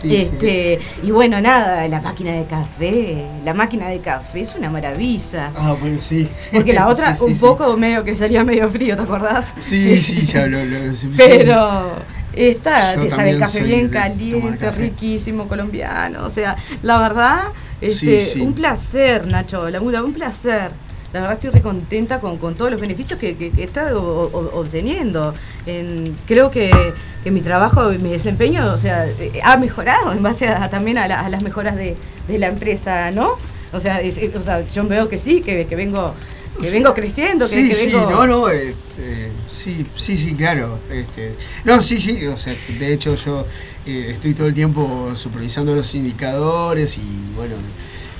Sí, sí, sí. este, y bueno, nada, la máquina de café, la máquina de café es una maravilla. Ah, bueno, sí. Porque la otra, un poco medio que salía medio frío, ¿te acordás? Sí, sí, ya lo. lo Pero esta Yo te sale el café bien caliente, café. riquísimo, colombiano. O sea, la verdad, este, un placer, Nacho, la un placer. La verdad estoy recontenta con, con todos los beneficios que, que, que está o- o- obteniendo. En- creo que, mi trabajo y mi desempeño, o sea, eh, ha mejorado en base a, también a, la- a las mejoras de, de la empresa, ¿no? O sea, es- o sea, yo veo que sí, que, que vengo que vengo creciendo, que, sí, que sí, vengo... no, no, eh, eh, sí, sí, sí, claro. Este, no, sí, sí, o sea, de hecho yo eh, estoy todo el tiempo supervisando los indicadores y bueno,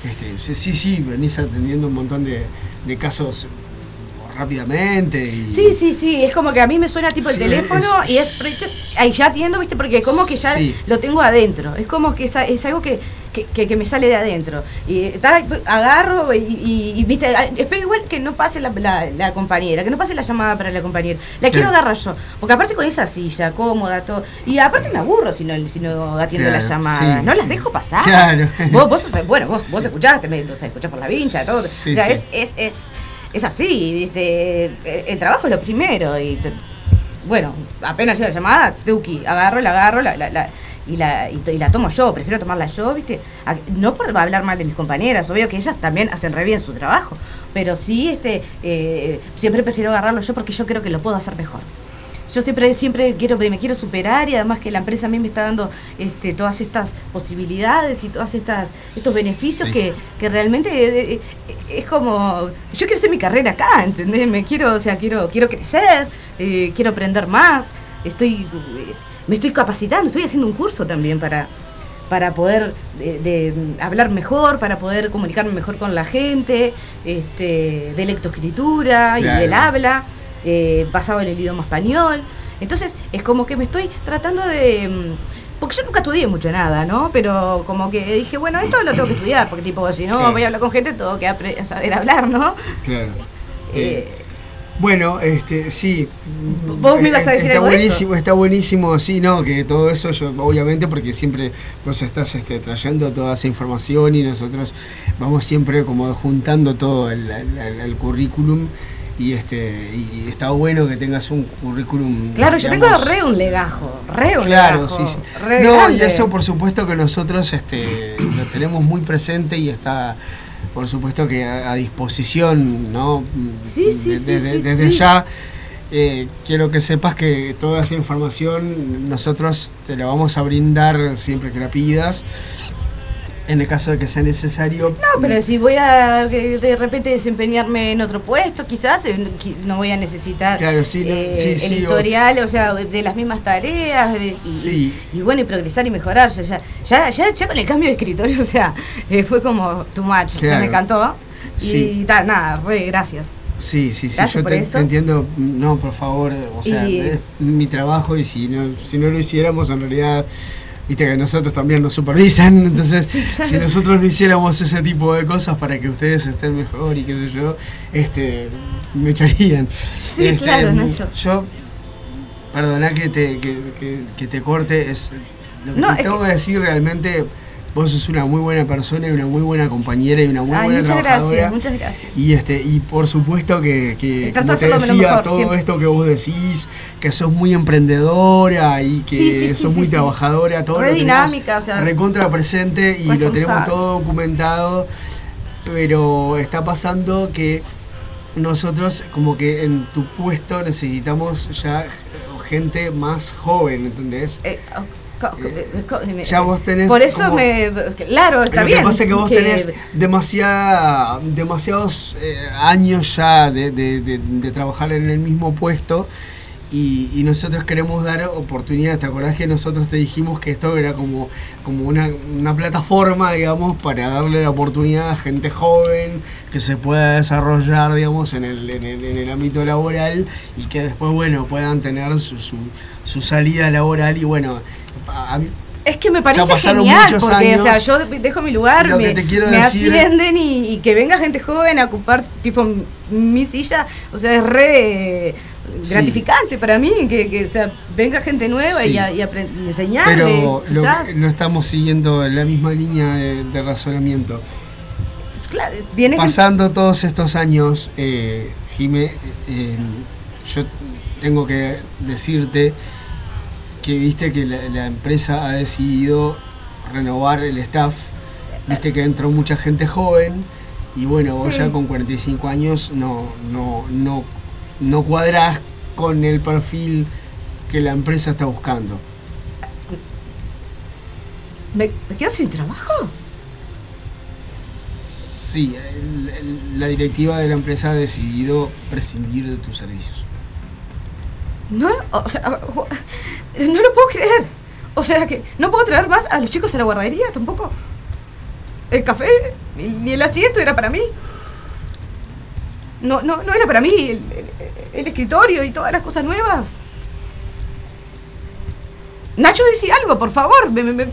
este, sí, sí, venís atendiendo un montón de, de casos rápidamente y... Sí, sí, sí, es como que a mí me suena tipo el Sí, teléfono es- y es ahí ya atiendo, ¿viste? Porque como que ya Sí. lo tengo adentro, es como que es, es algo que, que, que- que me sale de adentro. Y está, agarro y, y- y, ¿viste? Espero igual que no pase la, la- la compañera, que no pase la llamada para la compañera. La quiero agarrar yo, porque aparte con esa silla, cómoda, todo. Y aparte me aburro si no, si no atiendo Claro, las llamadas, sí, no las sí. dejo pasar. Claro. Vos, vos, sos- bueno, vos, vos escuchaste, me, sea, escuchás por la vincha, todo. Sí, o sea, sí. es, es, es, es así, ¿viste? El trabajo es lo primero y bueno, apenas llega la llamada, tuki, agarro, la agarro, la, y, la, y, y la tomo yo, prefiero tomarla yo, ¿viste? No por hablar mal de mis compañeras, obvio que ellas también hacen re bien su trabajo, pero sí, este, eh, siempre prefiero agarrarlo yo porque yo creo que lo puedo hacer mejor. Yo siempre, siempre quiero, me quiero superar y además que la empresa a mí me está dando este, todas estas posibilidades y todas estas estos beneficios Sí. que, que realmente eh, eh, es como yo quiero hacer mi carrera acá, ¿entendés? Me quiero, o sea, quiero, quiero crecer, eh, quiero aprender más, estoy, me estoy capacitando, estoy haciendo un curso también para, para poder de, de, hablar mejor, para poder comunicarme mejor con la gente, este, de lectoescritura y Claro. del habla, eh, basado en el idioma español. Entonces, es como que me estoy tratando de. mm, Porque yo nunca estudié mucho nada, ¿no? Pero como que dije, bueno, esto lo tengo que estudiar, porque tipo, si no Claro. voy a hablar con gente, tengo que saber hablar, ¿no? Claro. Eh, Bueno, este, sí. Vos me ibas a decir está algo de eso. buenísimo, está buenísimo, sí, no, que todo eso, yo, obviamente, porque siempre vos estás este, trayendo toda esa información y nosotros vamos siempre como juntando todo el- el- el currículum y este y está bueno que tengas un currículum. claro, yo tengo re un legajo, re un Claro, legajo. sí, sí. re No, y eso por supuesto que nosotros este, lo tenemos muy presente y está, por supuesto que a, a disposición, ¿no? Sí, sí, De- sí, desde, sí, desde sí. ya eh, quiero que sepas que toda esa información nosotros te la vamos a brindar siempre que la pidas. En el caso de que sea necesario. No, pero si voy a de repente desempeñarme en otro puesto, quizás eh, no voy a necesitar Claro, sí, eh, sí, el sí, o- historial, o sea, de las mismas tareas, de- y, Sí. y, y bueno, y progresar y mejorar. Ya, ya, ya, ya, con el cambio de escritorio, o sea, eh, fue como too much, Claro. me encantó. Sí. Y tal, nada, re, gracias. Sí, sí, sí, yo te entiendo, no, por favor, o sea, Y- es mi trabajo y si no, si no lo hiciéramos en realidad, viste que nosotros también nos supervisan, entonces si nosotros no hiciéramos ese tipo de cosas para que ustedes estén mejor y qué sé yo, este, me echarían. Sí, Este, claro, Nacho. Yo, perdona que te, que, que- que te corte, es, lo que No, te tengo que decir realmente, vos sos una muy buena persona y una muy buena compañera y una muy Ay, buena muchas trabajadora. gracias, muchas gracias. Y este, y por supuesto que, que como te decía, mejor, todo siempre. esto que vos decís, que sos muy emprendedora y que Sí, sí, sí, sos sí, muy trabajadora, todo Re lo dinámica, o sea, recontra presente y lo tenemos todo documentado, pero está pasando que nosotros como que en tu puesto necesitamos ya gente más joven, ¿entendés? Eh, eh, co- me- ya vos tenés Por eso como- me. Claro, está Lo bien. que pasa es que vos tenés demasiada, demasiados eh, años ya de, de- de- de trabajar en el mismo puesto y, y nosotros queremos dar oportunidades. ¿Te acordás que nosotros te dijimos que esto era como, como una, una plataforma, digamos, para darle la oportunidad a gente joven que se pueda desarrollar, digamos, en el, en el, en el ámbito laboral y que después, bueno, puedan tener su, su, su salida laboral y bueno. A mí- Es que me parece genial, porque o sea, yo de- dejo mi lugar, me, me ascienden y, y que venga gente joven a ocupar tipo mi silla, o sea, es re Sí. gratificante para mí que, que, o sea, venga gente nueva Sí. y, a, y enseñarle, Pero lo- no estamos siguiendo la misma línea de, de razonamiento. Claro, viene gente- Pasando todos estos años, eh, Jime, eh, yo tengo que decirte que viste que la, la empresa ha decidido renovar el staff, viste que entró mucha gente joven y bueno, vos ya con 45 años no, no, no, no cuadrás con el perfil que la empresa está buscando. ¿Me, me quedo sin trabajo? Sí, el- el- la directiva de la empresa ha decidido prescindir de tus servicios. No, o sea, no lo puedo creer. O sea que no puedo traer más a los chicos a la guardería tampoco. El café ni- el asiento era para mí. No, no, no era para mí el, el- escritorio y todas las cosas nuevas. Nacho, decía algo, por favor. Me, me- me-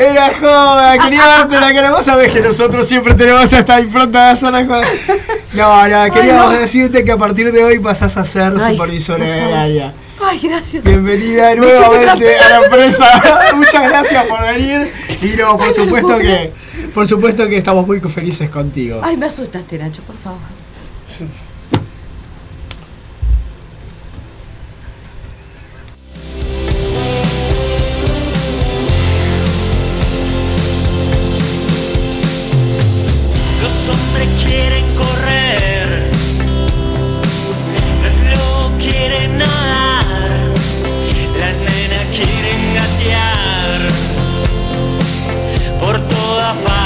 ¡Era joda! Quería darte la cara. Vos sabés que nosotros siempre tenemos esta impronta de hacer la joda. No, no, queríamos no. decirte que a partir de hoy pasás a ser Ay, supervisora del área. Ay, gracias. Bienvenida nuevamente a la empresa. Muchas gracias por venir. Y no, por Ay, supuesto que. Por supuesto que estamos muy felices contigo. Ay, me asustaste, Nacho, por favor. Hombres quieren correr, los lobos quieren nadar, las nenas quieren gatear por todas partes.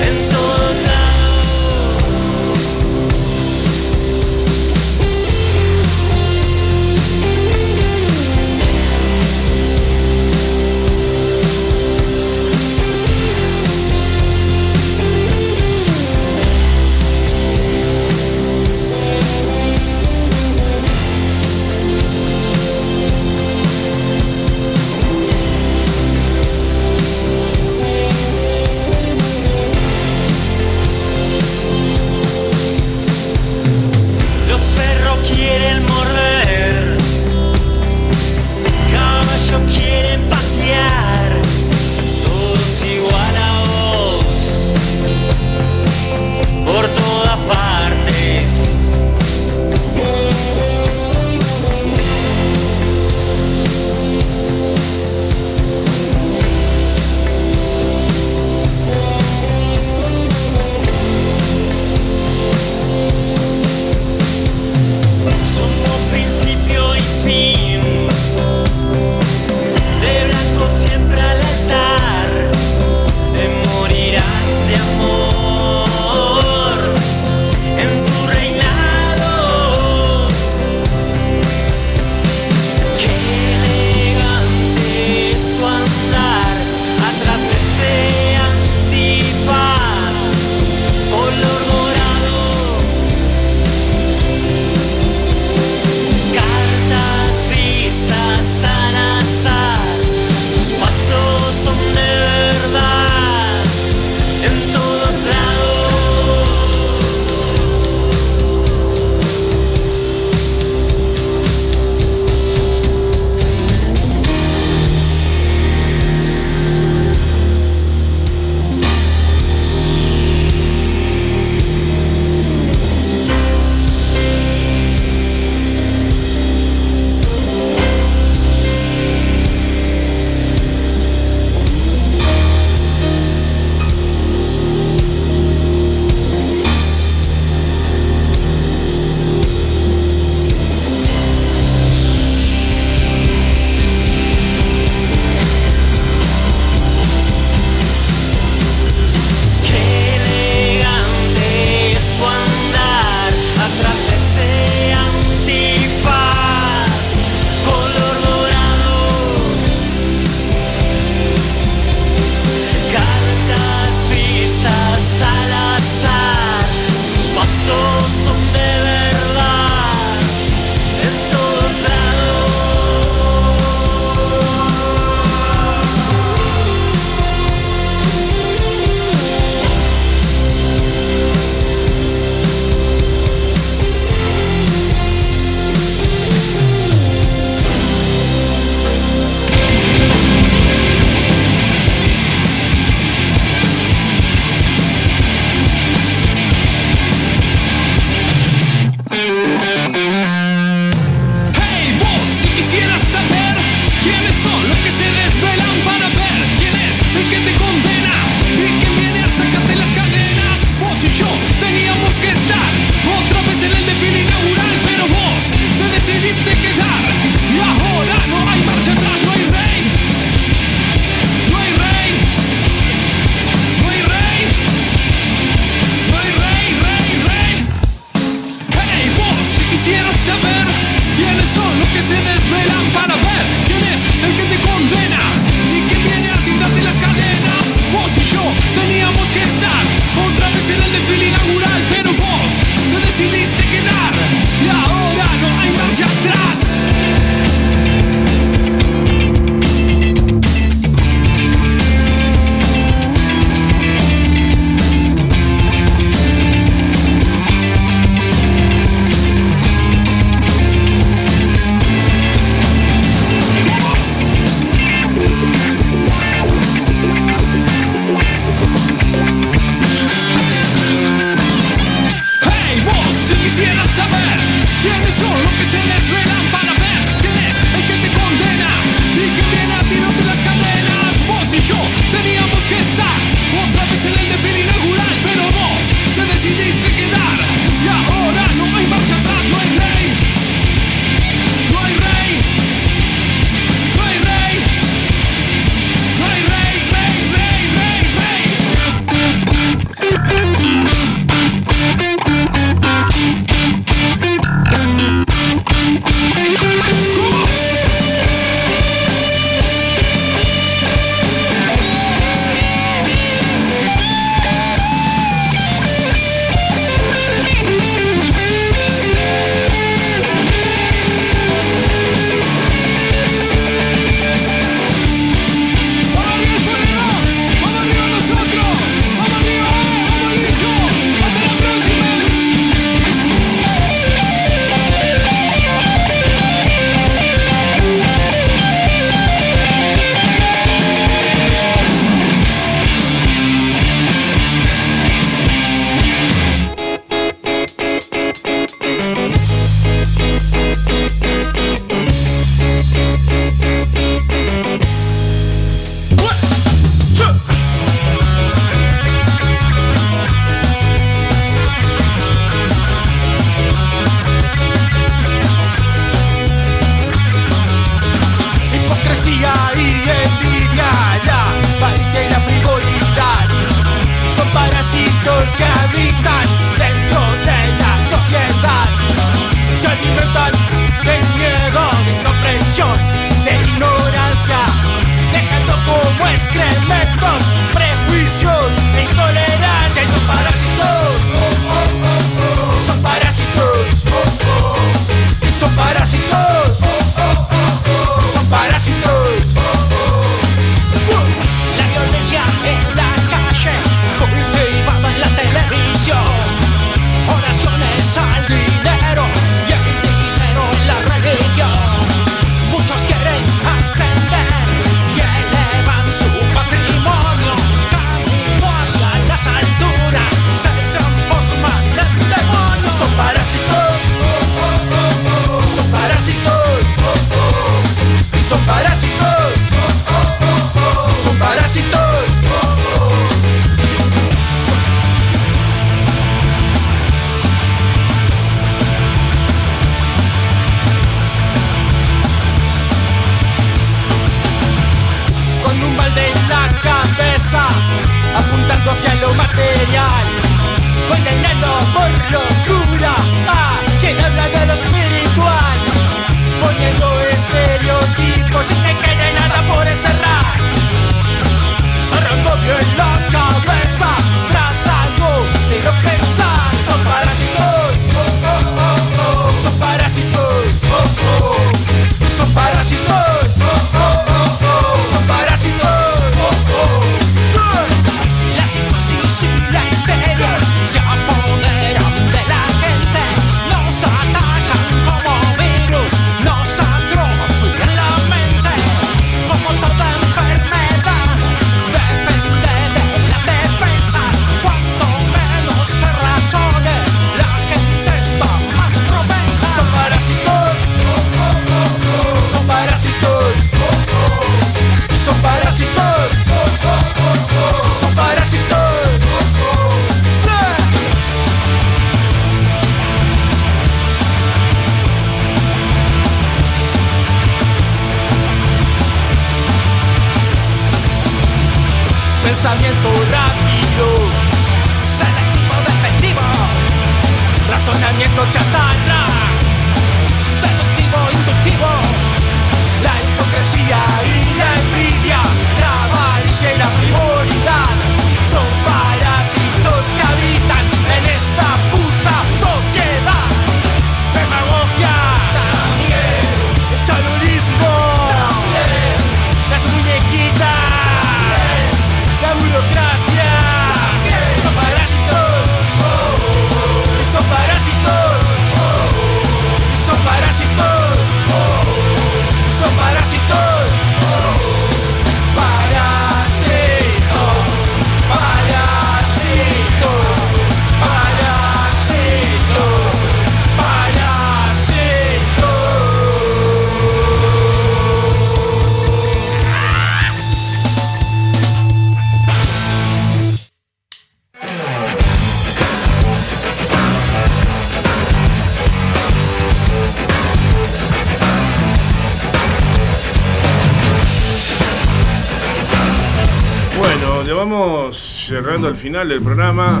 Final del programa.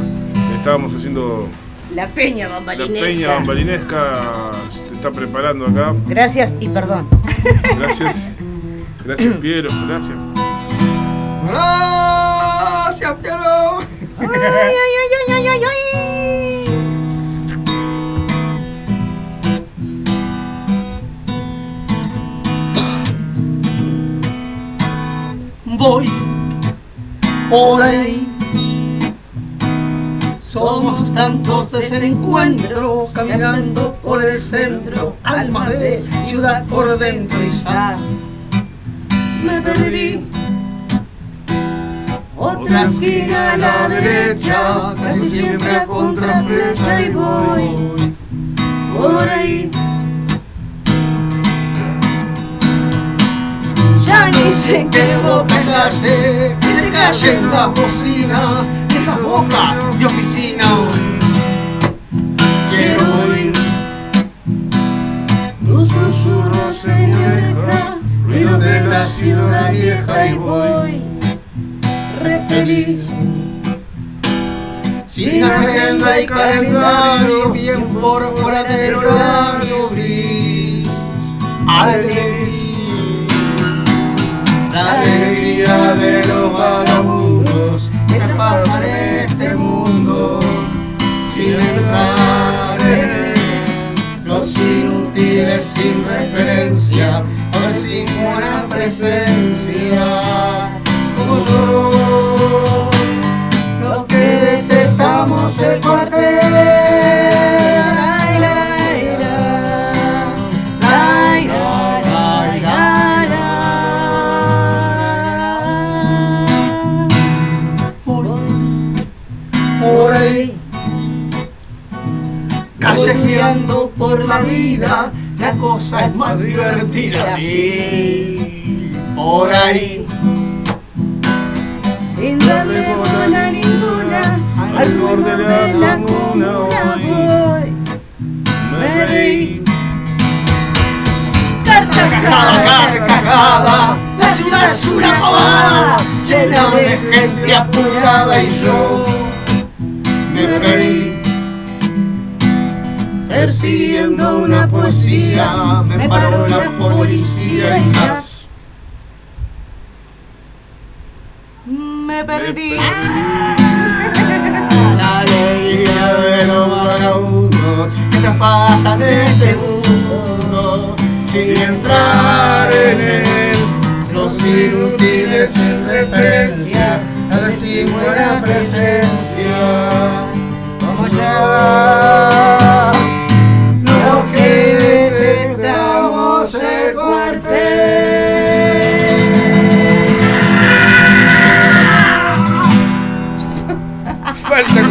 Estábamos haciendo La peña la bambalinesca. peña bambalinesca. Se está preparando acá. Gracias y perdón. Gracias. Gracias, Piero. Gracias. Gracias, Piero. Ay, ay, ay, ay, ay, ay, ay. Voy por ahí. Somos tantos desencuentros caminando por el centro, almas de ciudad por dentro y Quizás me perdí. Otra esquina a la derecha, casi siempre a contraflecha y voy por ahí. Ya ni sé qué boca calle, que se callen las bocinas, esas bocas de oficina. quiero oír. Tus susurros en oreja, ruido de la ciudad vieja y voy re feliz. Sin agenda y calendario, bien por fuera del horario gris. Alegría, la alegría de los vagabundos pasan este mundo sin entrar en los inútiles sin referencias, ahora sin buena presencia, como yo los que detestamos el cuartel. Por la vida, la cosa es más divertida así. Por ahí. Sin darle bola ninguna al rumor de la comuna voy. Me reí. Carcajada, carcajada, la ciudad es una pavada, llena de gente apurada y yo me reí. Persiguiendo una poesía, me paró la policía y ¡zas! Me perdí. La alegría de los vagabundos que te pasan en este mundo sin entrar en él. Los inútiles sin referencias, a sin buena presencia. Como ya, Falta como.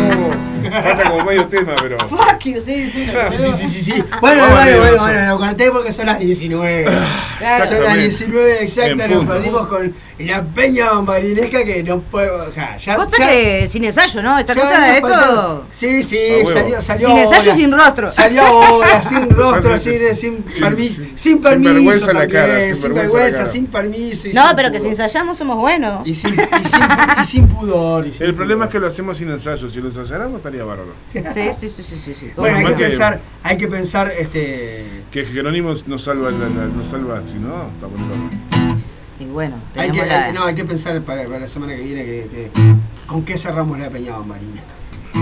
Falta como medio tema, pero. Fuck you, sí, sí. Sí, sí, sí, sí. Bueno, Vamos bueno, bueno, eso. bueno, lo corté porque son las 19. Son las Exactamente. 19 exactas, nos perdimos con la peña bambalinesca que no puedo, o sea, ya... Cosa ya- que sin ensayo, ¿no? Esta cosa de esto. Sí, sí, A huevo. salió, salió Sin ensayo, ahora. sin rostro. Salió ahora, sin rostro, sin, sin, Sin- permiso, sin- sin sin permiso vergüenza en la también, cara, sin vergüenza sin permiso. No, pero que si ensayamos somos buenos. Y sin, y sin, y sin pudor. y sin El problema es que lo hacemos sin ensayo. Si lo ensayáramos estaría bárbaro. Sí, sí, sí, sí, sí. sí. Bueno, hay que que- pensar, hay que pensar, este... Que Jerónimo nos salva, la- la- nos salva, si no, está bueno. Y bueno, Hay que, hay la- que- no, hay que pensar para, para la semana que viene que, que- con qué cerramos la peña bambalinesca.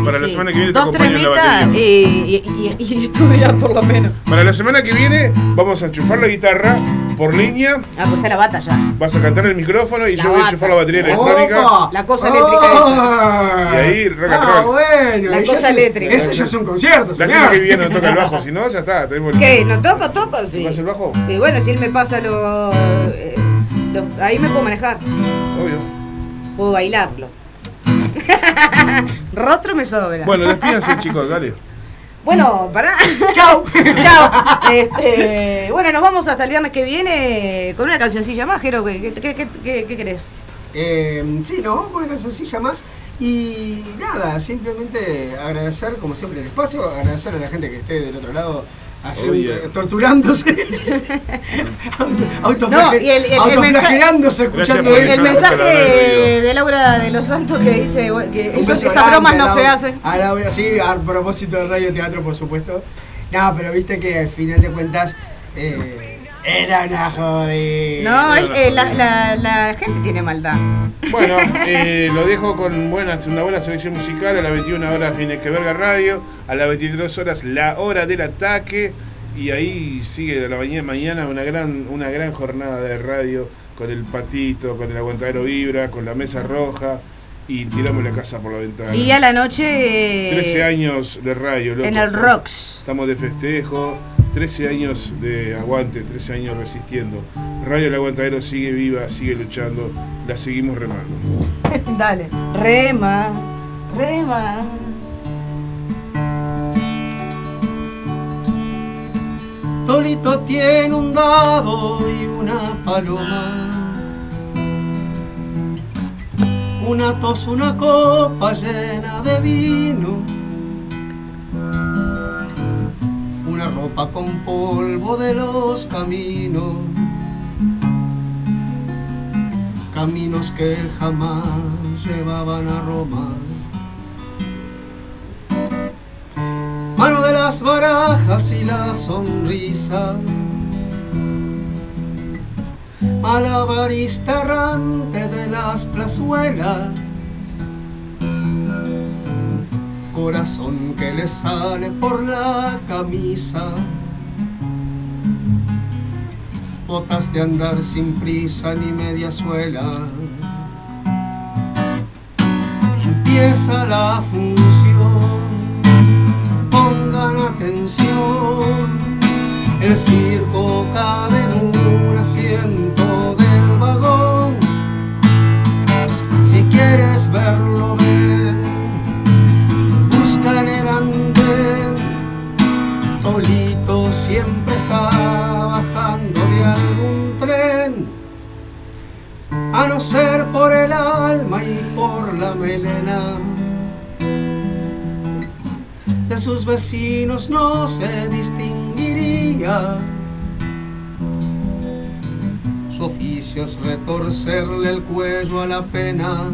Para la Sí. semana que viene te Dos, tres acompaño en la batería. y, y, y, y estudiar por lo menos. Para la semana que viene vamos a enchufar la guitarra por línea, Ah, pues está la bata ya. vas a cantar el micrófono y La yo voy a enchufar la batería electrónica. ¡Opa! La cosa eléctrica ¡Ah! Y ahí, rock and Ah, bueno. La cosa se- eléctrica. Eso ya son conciertos, La señor. semana que viene no toca el bajo, si no, ya está. Tenemos el- ¿Qué? ¿No toco? Toco, sí. ¿Tocas el bajo? Y bueno, si él me pasa lo, eh, lo- Ahí me puedo manejar. Obvio. Puedo bailarlo. Rostro me sobra. Bueno, despídanse, chicos, dale. Bueno, pará. Chau. Chao. Este, bueno, nos vamos hasta el viernes que viene con una cancioncilla más, Jero. ¿Qué, qué, qué, qué- qué querés? Eh, sí, nos vamos con una cancioncilla más. Y nada, simplemente agradecer, como siempre, el espacio, agradecer a la gente que esté del otro lado haciendo, Oye. torturándose, autoflage- No, y el- el- el autoflagelándose escuchando El, el mensaje de Laura de los Santos que dice que esas bromas no se hacen. A Laura, sí, a propósito de radio teatro, por supuesto. No, pero viste que al final de cuentas eh, era una jodida. No, no, eh, la, la- la gente tiene maldad. Bueno, eh, lo dejo con buenas, una buena selección musical. A las 21 horas viene Que Verga Radio. A las 23 horas la hora del ataque. Y ahí sigue de la mañana, mañana una gran, una gran jornada de radio con el patito, con el aguantadero vibra, con la mesa roja. Y tiramos la casa por la ventana. Y a la noche. eh, 13 años de radio, loco. En el Rocks. Estamos de festejo, 13 años de aguante, 13 años resistiendo. Radio El Aguantadero sigue viva, sigue luchando, la seguimos remando. Dale. Rema, rema. Tolito tiene un dado y una paloma. Una tos, una copa llena de vino. Una ropa con polvo de los caminos. Caminos que jamás llevaban a Roma. mano de las barajas y la sonrisa. Malabarista errante de las plazuelas. Corazón que le sale por la camisa. Botas de andar sin prisa ni media suela. Empieza la función pongan atención. El circo cabe en un asiento del vagón. Si quieres verlo, Tolito siempre está bajando de algún tren. A no ser por el alma y por la melena de sus vecinos no se distinguiría. Su oficio es retorcerle el cuello a la pena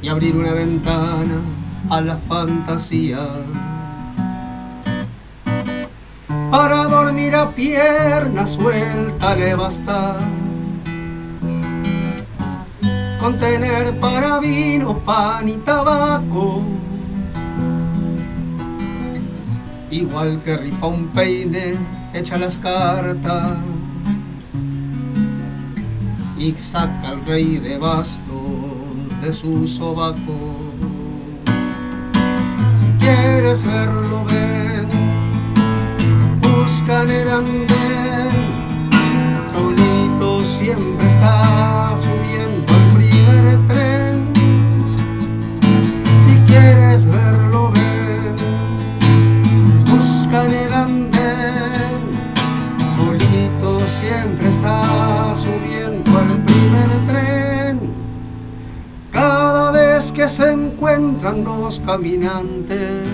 y abrir una ventana a la fantasía. Para dormir a pierna suelta le basta con tener para vino, pan y tabaco. Igual que rifa un peine, echa las cartas y saca al rey de bastos de su sobaco. Si quieres verlo, ven, busca en el andén. Tolito siempre está subiendo al primer tren. Si quieres verlo, ven, busca en el andén. Tolito siempre está subiendo al primer tren. Cada vez que se encuentran dos caminantes,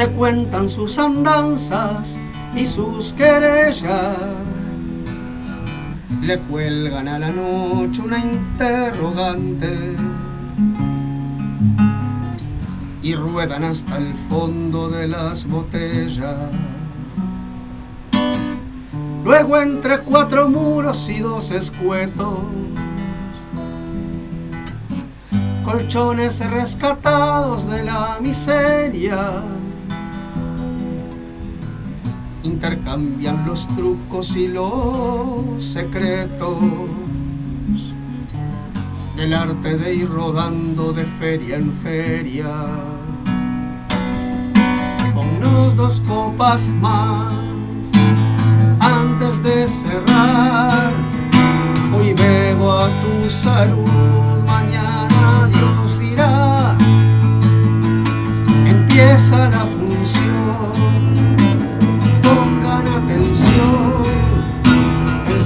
se cuentan sus andanzas y sus querellas. Le cuelgan a la noche una interrogante y ruedan hasta el fondo de las botellas. Luego entre cuatro muros y dos escuetos, colchones rescatados de la miseria intercambian los trucos y los secretos del arte de ir rodando de feria en feria. Ponnos dos copas más antes de cerrar. Hoy bebo a tu salud, mañana Dios dirá. Empieza la función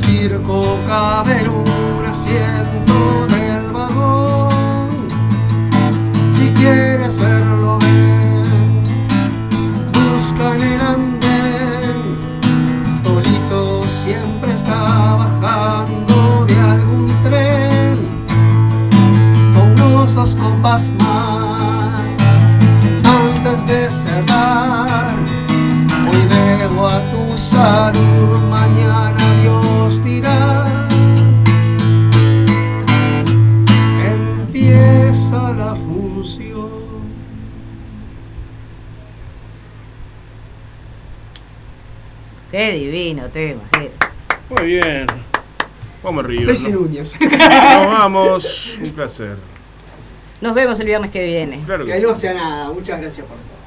circo cabe un asiento del vagón. Si quieres verlo, ven, busca en el andén. Tolito siempre está bajando de algún tren. Con unos copas más, antes de cerrar, hoy debo a tu salud mañana. Qué divino tema, Jero. Muy bien. Vamos. Pez y ¿no? uñas. Nos vamos. Un placer. Nos vemos el viernes que viene. Claro que Que sí. no sea nada. Muchas gracias por todo.